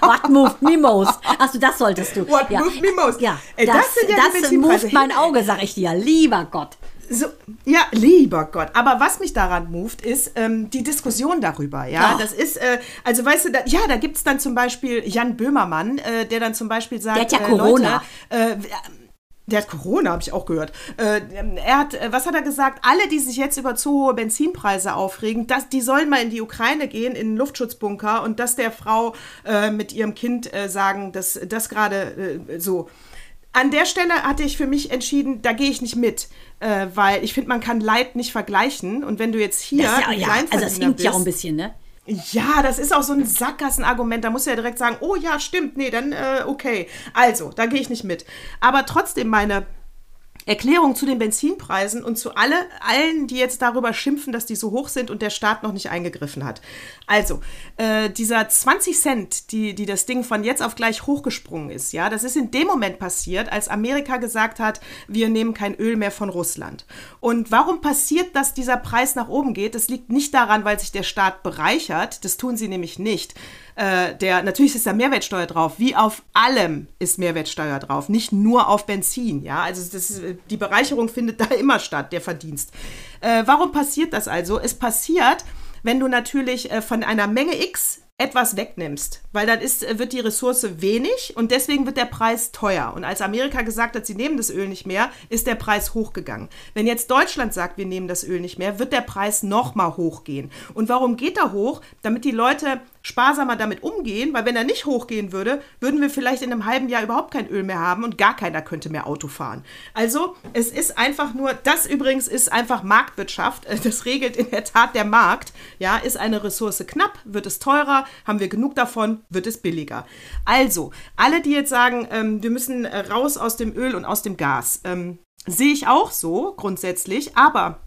A: What moved me most? Achso, das solltest du.
B: What ja. moved me most?
A: Ja, das, das, sind ja das die Benzinpreise. moved mein Auge, sag ich dir. Lieber Gott.
B: So, ja, lieber Gott. Aber was mich daran moved, ist ähm, die Diskussion darüber. Ja, oh. das ist, äh, also weißt du, da, ja, da gibt es dann zum Beispiel Jan Böhmermann, äh, der dann zum Beispiel sagt,
A: der hat ja äh, Corona.
B: Leute, äh, der hat Corona, habe ich auch gehört. Äh, er hat, äh, was hat er gesagt? Alle, die sich jetzt über zu hohe Benzinpreise aufregen, dass, die sollen mal in die Ukraine gehen, in den Luftschutzbunker und das der Frau äh, mit ihrem Kind äh, sagen, dass das gerade äh, so. An der Stelle hatte ich für mich entschieden, da gehe ich nicht mit, äh, weil ich finde, man kann Leid nicht vergleichen. Und wenn du jetzt hier.
A: Das ja, ja, also das hinkt ja auch ein bisschen, ne?
B: Ja, das ist auch so ein Sackgassenargument. Da muss ja direkt sagen, oh ja, stimmt, nee, dann äh, okay. Also, da gehe ich nicht mit. Aber trotzdem meine Erklärung zu den Benzinpreisen und zu alle, allen, die jetzt darüber schimpfen, dass die so hoch sind und der Staat noch nicht eingegriffen hat. Also, äh, dieser 20 Cent, die, die das Ding von jetzt auf gleich hochgesprungen ist, ja, das ist in dem Moment passiert, als Amerika gesagt hat, wir nehmen kein Öl mehr von Russland. Und warum passiert, dass dieser Preis nach oben geht? Das liegt nicht daran, weil sich der Staat bereichert, das tun sie nämlich nicht äh, der, natürlich ist da Mehrwertsteuer drauf, wie auf allem ist Mehrwertsteuer drauf, nicht nur auf Benzin, ja, also das ist, die Bereicherung findet da immer statt, der Verdienst. Äh, warum passiert das also? Es passiert, wenn du natürlich äh, von einer Menge X etwas wegnimmst, weil dann ist, wird die Ressource wenig und deswegen wird der Preis teuer. Und als Amerika gesagt hat, sie nehmen das Öl nicht mehr, ist der Preis hochgegangen. Wenn jetzt Deutschland sagt, wir nehmen das Öl nicht mehr, wird der Preis nochmal hochgehen. Und warum geht er hoch? Damit die Leute sparsamer damit umgehen, weil wenn er nicht hochgehen würde, würden wir vielleicht in einem halben Jahr überhaupt kein Öl mehr haben und gar keiner könnte mehr Auto fahren. Also es ist einfach nur, das übrigens ist einfach Marktwirtschaft, das regelt in der Tat der Markt. Ja, ist eine Ressource knapp, wird es teurer, haben wir genug davon, wird es billiger. Also, alle, die jetzt sagen, ähm, wir müssen raus aus dem Öl und aus dem Gas, ähm, sehe ich auch so grundsätzlich, aber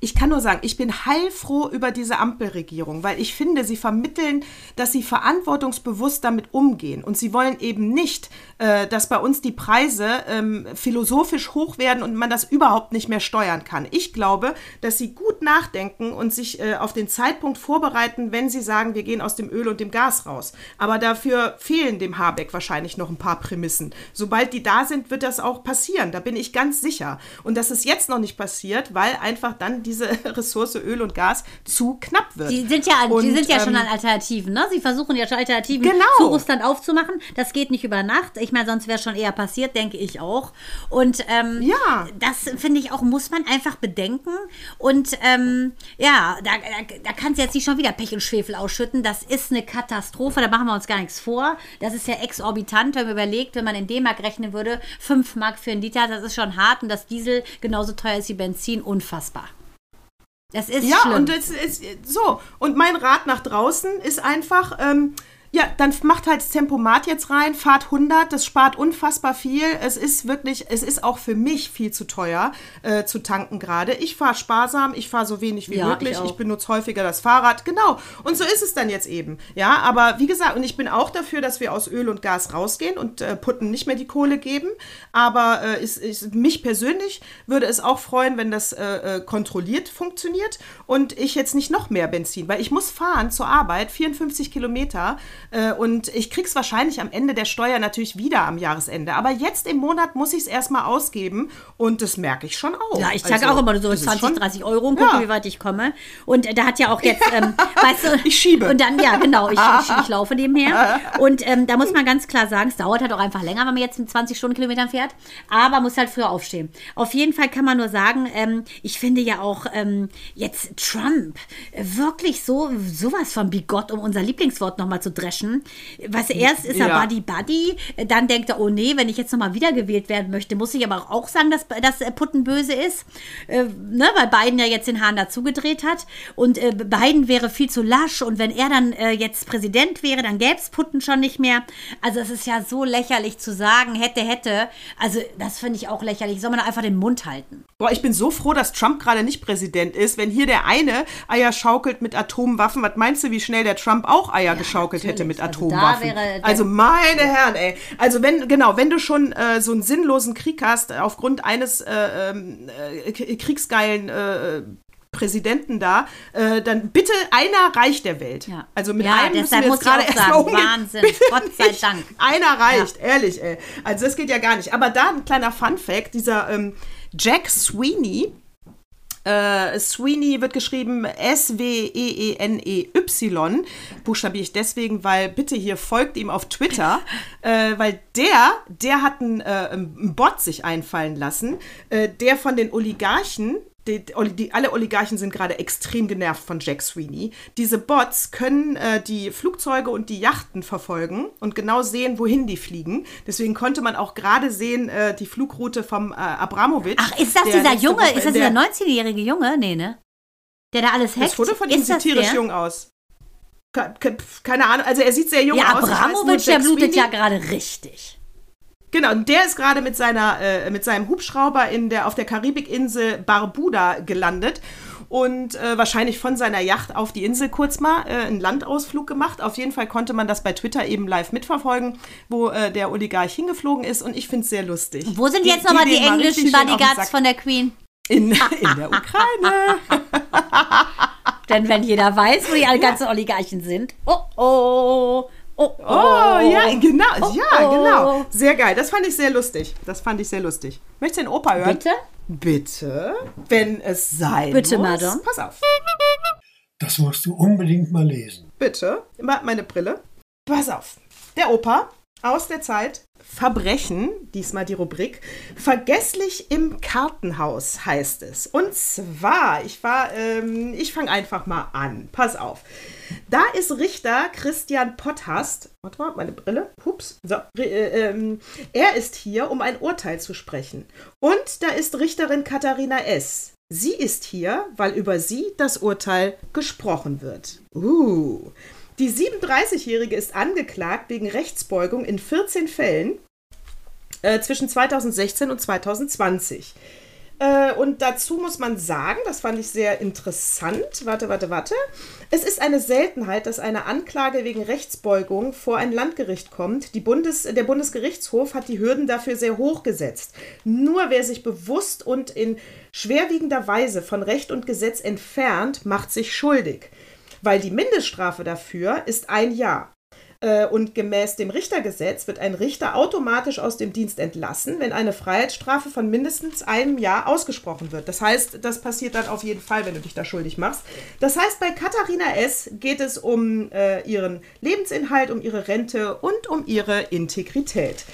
B: ich kann nur sagen, ich bin heilfroh über diese Ampelregierung, weil ich finde, sie vermitteln, dass sie verantwortungsbewusst damit umgehen. Und sie wollen eben nicht, äh, dass bei uns die Preise ähm, philosophisch hoch werden und man das überhaupt nicht mehr steuern kann. Ich glaube, dass sie gut nachdenken und sich äh, auf den Zeitpunkt vorbereiten, wenn sie sagen, wir gehen aus dem Öl und dem Gas raus. Aber dafür fehlen dem Habeck wahrscheinlich noch ein paar Prämissen. Sobald die da sind, wird das auch passieren. Da bin ich ganz sicher. Und das ist jetzt noch nicht passiert, weil einfach dann diese Ressource Öl und Gas zu knapp wird.
A: Die sind ja, und, die sind ja ähm, schon an Alternativen, ne? Sie versuchen ja schon Alternativen genau. zu Russland aufzumachen. Das geht nicht über Nacht. Ich meine, sonst wäre es schon eher passiert, denke ich auch. Und ähm, ja. das finde ich auch, muss man einfach bedenken. Und ähm, ja, da, da, da kannst du jetzt nicht schon wieder Pech und Schwefel ausschütten. Das ist eine Katastrophe, da machen wir uns gar nichts vor. Das ist ja exorbitant, wenn man überlegt, wenn man in D-Mark rechnen würde, 5 Mark für einen Liter, das ist schon hart und das Diesel genauso teuer ist wie Benzin, unfassbar. Das ist
B: ja,
A: schlimm.
B: und es ist so. Und mein Rat nach draußen ist einfach, ähm, ja, dann macht halt das Tempomat jetzt rein, fahrt 100, das spart unfassbar viel. Es ist wirklich, es ist auch für mich viel zu teuer äh, zu tanken gerade. Ich fahre sparsam, ich fahre so wenig wie ja, möglich, ich, ich, benutze häufiger das Fahrrad, genau. Und so ist es dann jetzt eben. Ja, aber wie gesagt, und ich bin auch dafür, dass wir aus Öl und Gas rausgehen und äh, Putten nicht mehr die Kohle geben. Aber äh, ist, ist, mich persönlich würde es auch freuen, wenn das äh, äh, kontrolliert funktioniert und ich jetzt nicht noch mehr Benzin, weil ich muss fahren zur Arbeit, 54 Kilometer und ich krieg's wahrscheinlich am Ende der Steuer natürlich wieder am Jahresende. Aber jetzt im Monat muss ich es erstmal ausgeben und das merke ich schon auch.
A: Ja, ich sage
B: Also,
A: auch immer so
B: das ist
A: 20,
B: schon-
A: 30 Euro und gucke,
B: Ja.
A: wie weit ich komme. Und äh, da hat ja auch jetzt, ähm, weißt du.
B: Ich schiebe.
A: Und dann, ja, genau, ich, ich, ich laufe nebenher. Und ähm, da muss man ganz klar sagen, es dauert halt auch einfach länger, wenn man jetzt mit 20 Stundenkilometern fährt. Aber muss halt früher aufstehen. Auf jeden Fall kann man nur sagen, ähm, ich finde ja auch ähm, jetzt Trump äh, wirklich so sowas von bigott, um unser Lieblingswort nochmal zu dreschen. Was erst ist er
B: Ja.
A: Buddy Buddy, dann denkt er, oh nee, wenn ich jetzt nochmal wiedergewählt werden möchte, muss ich aber auch sagen, dass, dass äh, Putin böse ist, äh, ne, weil Biden ja jetzt den Hahn dazugedreht hat und äh, Biden wäre viel zu lasch und wenn er dann äh, jetzt Präsident wäre, dann gäbe es Putin schon nicht mehr. Also es ist ja so lächerlich zu sagen, hätte, hätte. Also das finde ich auch lächerlich. Soll man einfach den Mund halten?
B: Boah, ich bin so froh, dass Trump gerade nicht Präsident ist. Wenn hier der eine Eier schaukelt mit Atomwaffen, was meinst du, wie schnell der Trump auch Eier geschaukelt hätte mit
A: natürlich. Also
B: Atomwaffen? Also, meine Herren, ey. Also wenn, genau, wenn du schon äh, so einen sinnlosen Krieg hast, äh, aufgrund eines äh, ähm, äh, kriegsgeilen äh, Präsidenten da, äh, dann bitte einer reicht der Welt.
A: Ja.
B: Also mit
A: Ja,
B: einem müssen
A: deshalb
B: wir
A: muss
B: jetzt gerade erstmal umgehen.
A: Wahnsinn,
B: Bitte
A: Gott sei. Dank.
B: Einer reicht, ehrlich, ey. Also das geht ja gar nicht. Aber da ein kleiner Fun-Fact, dieser ähm, Jack Sweeney, äh, Sweeney wird geschrieben E S-W-E-E-N-E-Y. Buchstabiere ich deswegen, weil bitte hier folgt ihm auf Twitter, äh, weil der, der hat einen, äh, einen Bot sich einfallen lassen, äh, der von den Oligarchen die, die, alle Oligarchen sind gerade extrem genervt von Jack Sweeney. Diese Bots können äh, die Flugzeuge und die Yachten verfolgen und genau sehen, wohin die fliegen. Deswegen konnte man auch gerade sehen, äh, die Flugroute vom äh, Abramowitsch.
A: Ach, ist das dieser Junge,
B: Woche
A: ist das dieser
B: der-
A: 19-jährige Junge? Nee, ne? Der da alles hackt?
B: Das Foto von ihm sieht tierisch
A: der?
B: jung aus. Ke- ke- Keine Ahnung, also er sieht sehr jung
A: Ja,
B: aus. Nur,
A: Abramowitsch, der blutet ja
B: Sweeney-
A: gerade richtig.
B: Genau, und der ist gerade mit seiner, äh, mit seinem Hubschrauber in der, auf der Karibikinsel Barbuda gelandet und äh, wahrscheinlich von seiner Yacht auf die Insel kurz mal äh, einen Landausflug gemacht. Auf jeden Fall konnte man das bei Twitter eben live mitverfolgen, wo äh, der Oligarch hingeflogen ist und ich finde es sehr lustig.
A: Wo sind
B: Geh-
A: jetzt nochmal die
B: mal
A: englischen Bodyguards von der Queen?
B: In, in der Ukraine.
A: Denn wenn jeder weiß, wo die ganzen Oligarchen sind. Oh, oh. Oh, oh.
B: Oh, ja, genau.
A: Oh,
B: ja,
A: oh.
B: genau. Sehr geil. Das fand ich sehr lustig. Das fand ich sehr lustig. Möchtest du den Opa hören?
A: Bitte?
B: Bitte, wenn es sein
A: Bitte,
B: muss.
A: Madame.
B: Pass auf.
D: Das musst du unbedingt mal lesen.
B: Bitte. Immer meine Brille. Pass auf. Der Opa aus der Zeit. Verbrechen, diesmal die Rubrik. Vergesslich im Kartenhaus heißt es. Und zwar, ich war, ähm, ich fange einfach mal an. Pass auf. Da ist Richter Christian Potthast. Warte mal, meine Brille. Hups. So, äh, ähm, er ist hier, um ein Urteil zu sprechen. Und da ist Richterin Katharina S. Sie ist hier, weil über sie das Urteil gesprochen wird. Uh. Die 37-Jährige ist angeklagt wegen Rechtsbeugung in 14 Fällen äh, zwischen 2016 und 2020. Äh, und dazu muss man sagen, das fand ich sehr interessant. Warte, warte, warte. Es ist eine Seltenheit, dass eine Anklage wegen Rechtsbeugung vor ein Landgericht kommt. Bundes, der Bundesgerichtshof hat die Hürden dafür sehr hoch gesetzt. Nur wer sich bewusst und in schwerwiegender Weise von Recht und Gesetz entfernt, macht sich schuldig. Weil die Mindeststrafe dafür ist ein Jahr. Äh, Und gemäß dem Richtergesetz wird ein Richter automatisch aus dem Dienst entlassen, wenn eine Freiheitsstrafe von mindestens einem Jahr ausgesprochen wird. Das heißt, das passiert dann auf jeden Fall, wenn du dich da schuldig machst. Das heißt, bei Katharina S. geht es um äh, ihren Lebensinhalt, um ihre Rente und um ihre Integrität.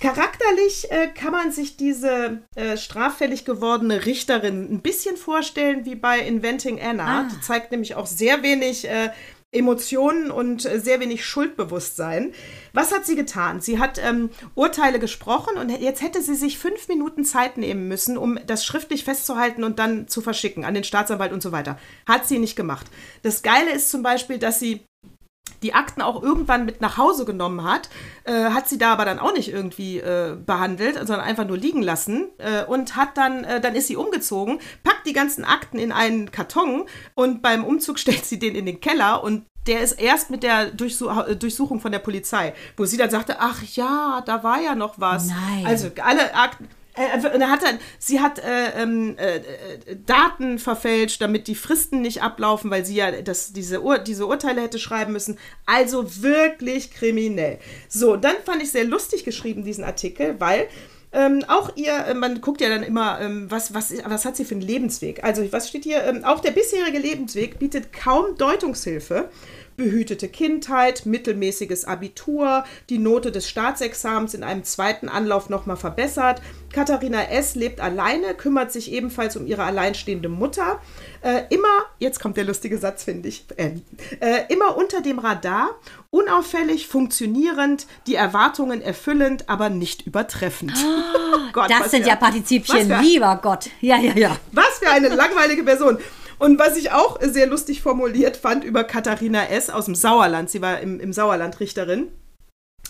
B: Charakterlich äh, kann man sich diese äh, straffällig gewordene Richterin ein bisschen vorstellen wie bei Inventing Anna.
A: Ah.
B: Die zeigt nämlich auch sehr wenig äh, Emotionen und äh, sehr wenig Schuldbewusstsein. Was hat sie getan? Sie hat ähm, Urteile gesprochen und jetzt hätte sie sich fünf Minuten Zeit nehmen müssen, um das schriftlich festzuhalten und dann zu verschicken an den Staatsanwalt und so weiter. Hat sie nicht gemacht. Das Geile ist zum Beispiel, dass sie die Akten auch irgendwann mit nach Hause genommen hat, äh, hat sie da aber dann auch nicht irgendwie äh, behandelt, sondern einfach nur liegen lassen äh, und hat dann, äh, dann ist sie umgezogen, packt die ganzen Akten in einen Karton und beim Umzug stellt sie den in den Keller und der ist erst mit der Durchsu äh, Durchsuchung von der Polizei, wo sie dann sagte, ach ja, da war ja noch was.
A: Nein.
B: Also alle Akten, Äh, er hat dann, sie hat äh, ähm, äh, äh, Daten verfälscht, damit die Fristen nicht ablaufen, weil sie ja das, diese, Ur diese Urteile hätte schreiben müssen. Also wirklich kriminell. So, dann fand ich sehr lustig geschrieben, diesen Artikel, weil ähm, auch ihr, äh, man guckt ja dann immer, ähm, was, was, was hat sie für einen Lebensweg? Also, was steht hier? Ähm, auch der bisherige Lebensweg bietet kaum Deutungshilfe behütete Kindheit, mittelmäßiges Abitur, die Note des Staatsexamens in einem zweiten Anlauf nochmal verbessert. Katharina S. lebt alleine, kümmert sich ebenfalls um ihre alleinstehende Mutter. Äh, immer, jetzt kommt der lustige Satz, finde ich, äh, äh, immer unter dem Radar, unauffällig, funktionierend, die Erwartungen erfüllend, aber nicht übertreffend.
A: Oh,
B: Gott,
A: das sind ja
B: für-
A: lieber Gott. Ja, ja, ja.
B: was für eine langweilige Person. Und was ich auch sehr lustig formuliert fand über Katharina S. aus dem Sauerland, sie war im, im Sauerland Richterin.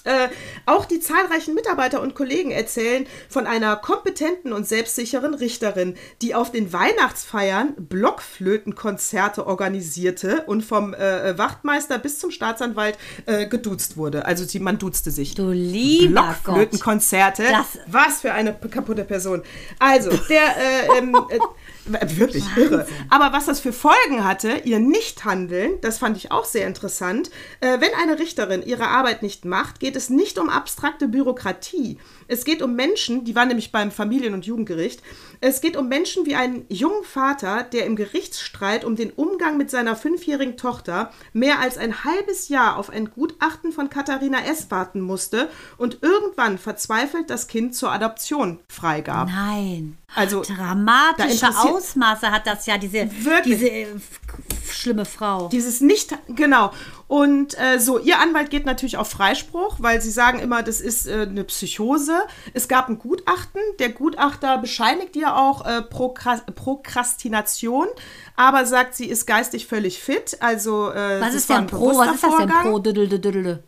B: Äh, auch die zahlreichen Mitarbeiter und Kollegen erzählen von einer kompetenten und selbstsicheren Richterin, die auf den Weihnachtsfeiern Blockflötenkonzerte organisierte und vom äh, Wachtmeister bis zum Staatsanwalt äh, geduzt wurde. Also sie, man duzte sich.
A: Du lieber.
B: Blockflötenkonzerte. Was für eine kaputte Person. Also, der, äh, ähm, äh, wirklich irre. Aber was das für Folgen hatte, ihr Nichthandeln, das fand ich auch sehr interessant. Äh, wenn eine Richterin ihre Arbeit nicht macht, geht es nicht um abstrakte Bürokratie. Es geht um Menschen, die waren nämlich beim Familien- und Jugendgericht, es geht um Menschen wie einen jungen Vater, der im Gerichtsstreit um den Umgang mit seiner fünfjährigen Tochter mehr als ein halbes Jahr auf ein Gutachten von Katharina S. warten musste und irgendwann verzweifelt das Kind zur Adoption freigab.
A: Nein.
B: Also,
A: Dramatische Ausmaße hat das ja, diese,
B: Wirklich.
A: diese äh, schlimme Frau.
B: Dieses nicht, genau. Und äh, so, ihr Anwalt geht natürlich auf Freispruch, weil sie sagen immer, das ist äh, eine Psychose. Es gab ein Gutachten. Der Gutachter bescheinigt ihr auch äh, Prokra Prokrastination, aber sagt, sie ist geistig völlig fit. Also, äh,
A: was
B: das
A: ist denn
B: ein
A: Pro? Was ist das denn Pro? Düdel, düdel, düdel.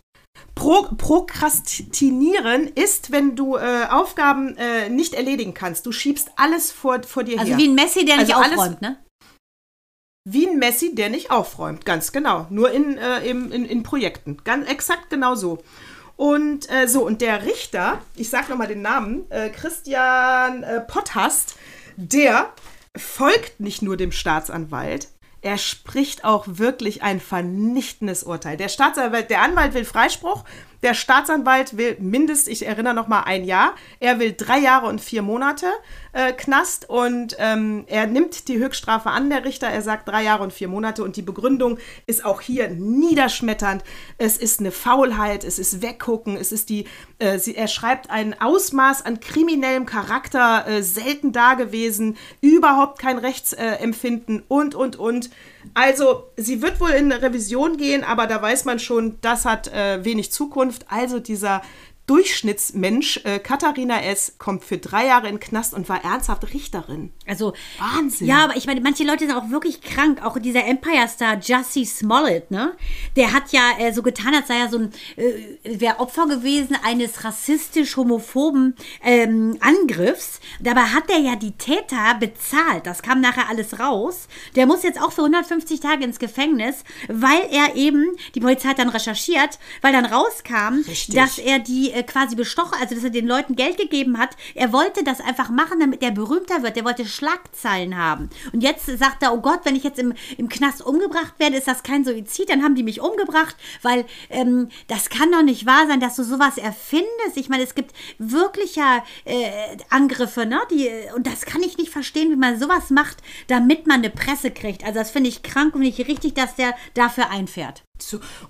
B: Pro Prokrastinieren ist, wenn du äh, Aufgaben äh, nicht erledigen kannst. Du schiebst alles vor, vor dir
A: Also
B: her.
A: wie ein Messi, der nicht
B: Also alles-
A: aufräumt, ne?
B: Wie ein Messi, der nicht aufräumt, ganz genau. Nur in, äh, im, in, in Projekten. Ganz exakt genau so. Und äh, so, und der Richter, ich sag nochmal den Namen, äh, Christian äh, Potthast, der folgt nicht nur dem Staatsanwalt, er spricht auch wirklich ein vernichtendes Urteil. Der Staatsanwalt, der Anwalt will Freispruch, der Staatsanwalt will mindest, ich erinnere noch mal ein Jahr, er will drei Jahre und vier Monate äh, Knast und ähm, er nimmt die Höchststrafe an, der Richter. Er sagt drei Jahre und vier Monate und die Begründung ist auch hier niederschmetternd. Es ist eine Faulheit, es ist Weggucken, es ist die, äh, sie, er schreibt ein Ausmaß an kriminellem Charakter, äh, selten dagewesen, überhaupt kein Rechtsempfinden und, und, und. Also, sie wird wohl in eine Revision gehen, aber da weiß man schon, das hat äh, wenig Zukunft. Also, dieser Durchschnittsmensch, äh, Katharina S., kommt für drei Jahre in den Knast und war ernsthaft Richterin.
A: Also,
B: Wahnsinn.
A: Ja, aber ich meine, manche Leute sind auch wirklich krank. Auch dieser Empire-Star Jussie Smollett, ne? Der hat ja äh, so getan, als sei er so ein, äh, wäre Opfer gewesen eines rassistisch-homophoben ähm, Angriffs. Dabei hat er ja die Täter bezahlt. Das kam nachher alles raus. Der muss jetzt auch für 150 Tage ins Gefängnis, weil er eben, die Polizei hat dann recherchiert, weil dann rauskam,
B: Richtig.
A: dass er die äh, quasi bestochen, also dass er den Leuten Geld gegeben hat. Er wollte das einfach machen, damit er berühmter wird. Er wollte Schlagzeilen haben. Und jetzt sagt er, oh Gott, wenn ich jetzt im, im Knast umgebracht werde, ist das kein Suizid, dann haben die mich umgebracht, weil ähm, das kann doch nicht wahr sein, dass du sowas erfindest. Ich meine, es gibt wirkliche äh, Angriffe, ne? Die, und das kann ich nicht verstehen, wie man sowas macht, damit man eine Presse kriegt. Also das finde ich krank und ich richtig, dass der dafür einfährt.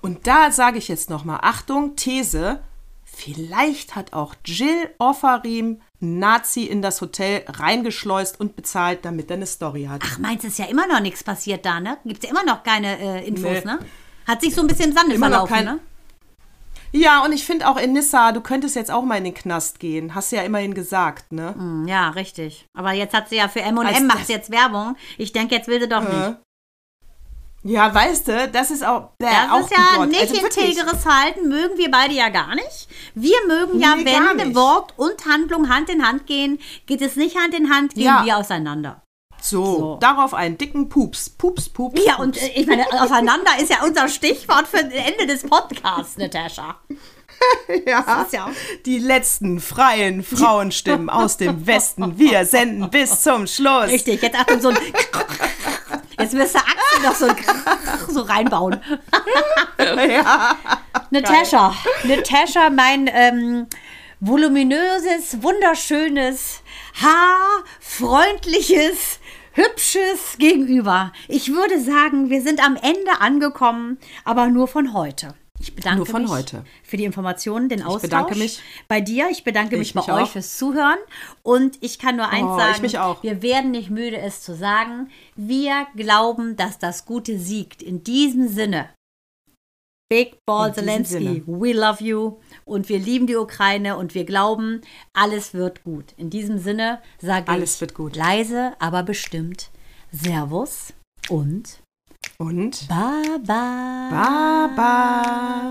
B: Und da sage ich jetzt nochmal, Achtung, These, vielleicht hat auch Jill Offarim Nazi in das Hotel reingeschleust und bezahlt, damit er eine Story hat.
A: Ach, meinst du, ist ja immer noch nichts passiert da, ne? Gibt es ja immer noch keine äh, Infos,
B: Nee.
A: ne? Hat sich so ein bisschen im Sande
B: Immer noch
A: verlaufen,
B: kein-
A: ne?
B: Ja, und ich finde auch Enissa, du könntest jetzt auch mal in den Knast gehen. Hast du ja immerhin gesagt, ne?
A: Hm, Ja, richtig. Aber jetzt hat sie ja für M&M macht jetzt Werbung. Ich denke, jetzt will sie doch nicht.
B: Ja, weißt du, das ist auch, bäh,
A: Das
B: auch
A: ist ja
B: Gott.
A: nicht
B: Also
A: integeres Verhalten, mögen wir beide ja gar nicht. Wir mögen ja,
B: Nee,
A: wenn. Wort und Handlung Hand in Hand gehen, geht es nicht Hand in Hand, gehen
B: Ja.
A: wir auseinander.
B: So,
A: So.
B: darauf einen dicken Pups. Pups, Pups.
A: Ja, und äh, ich meine, auseinander ist ja unser Stichwort für das Ende des Podcasts, Natascha.
B: Ja,
A: ist ja-
B: die letzten freien Frauenstimmen aus dem Westen. Wir senden bis zum Schluss.
A: Richtig, jetzt Achtung, so ein. Jetzt müsste Axel noch so, so reinbauen.
B: Ja.
A: Natascha, Natascha, mein ähm, voluminöses, wunderschönes, haarfreundliches, hübsches Gegenüber. Ich würde sagen, wir sind am Ende angekommen, aber nur von heute. Ich bedanke
B: Nur von
A: mich
B: heute.
A: für die Informationen, den Austausch.
B: bedanke mich.
A: bei dir. Ich bedanke mich,
B: Ich
A: bei
B: mich
A: euch
B: auch.
A: fürs Zuhören. Und ich kann nur eins
B: Oh,
A: sagen:
B: ich.
A: Wir werden nicht müde, es zu sagen. Wir glauben, dass das Gute siegt. In diesem Sinne. Big Ball Zelensky, we love you und wir lieben die Ukraine und wir glauben, alles wird gut. In diesem Sinne sage
B: Alles
A: ich
B: wird gut.
A: leise, aber bestimmt Servus und
B: Und
A: Baba.
B: Baba.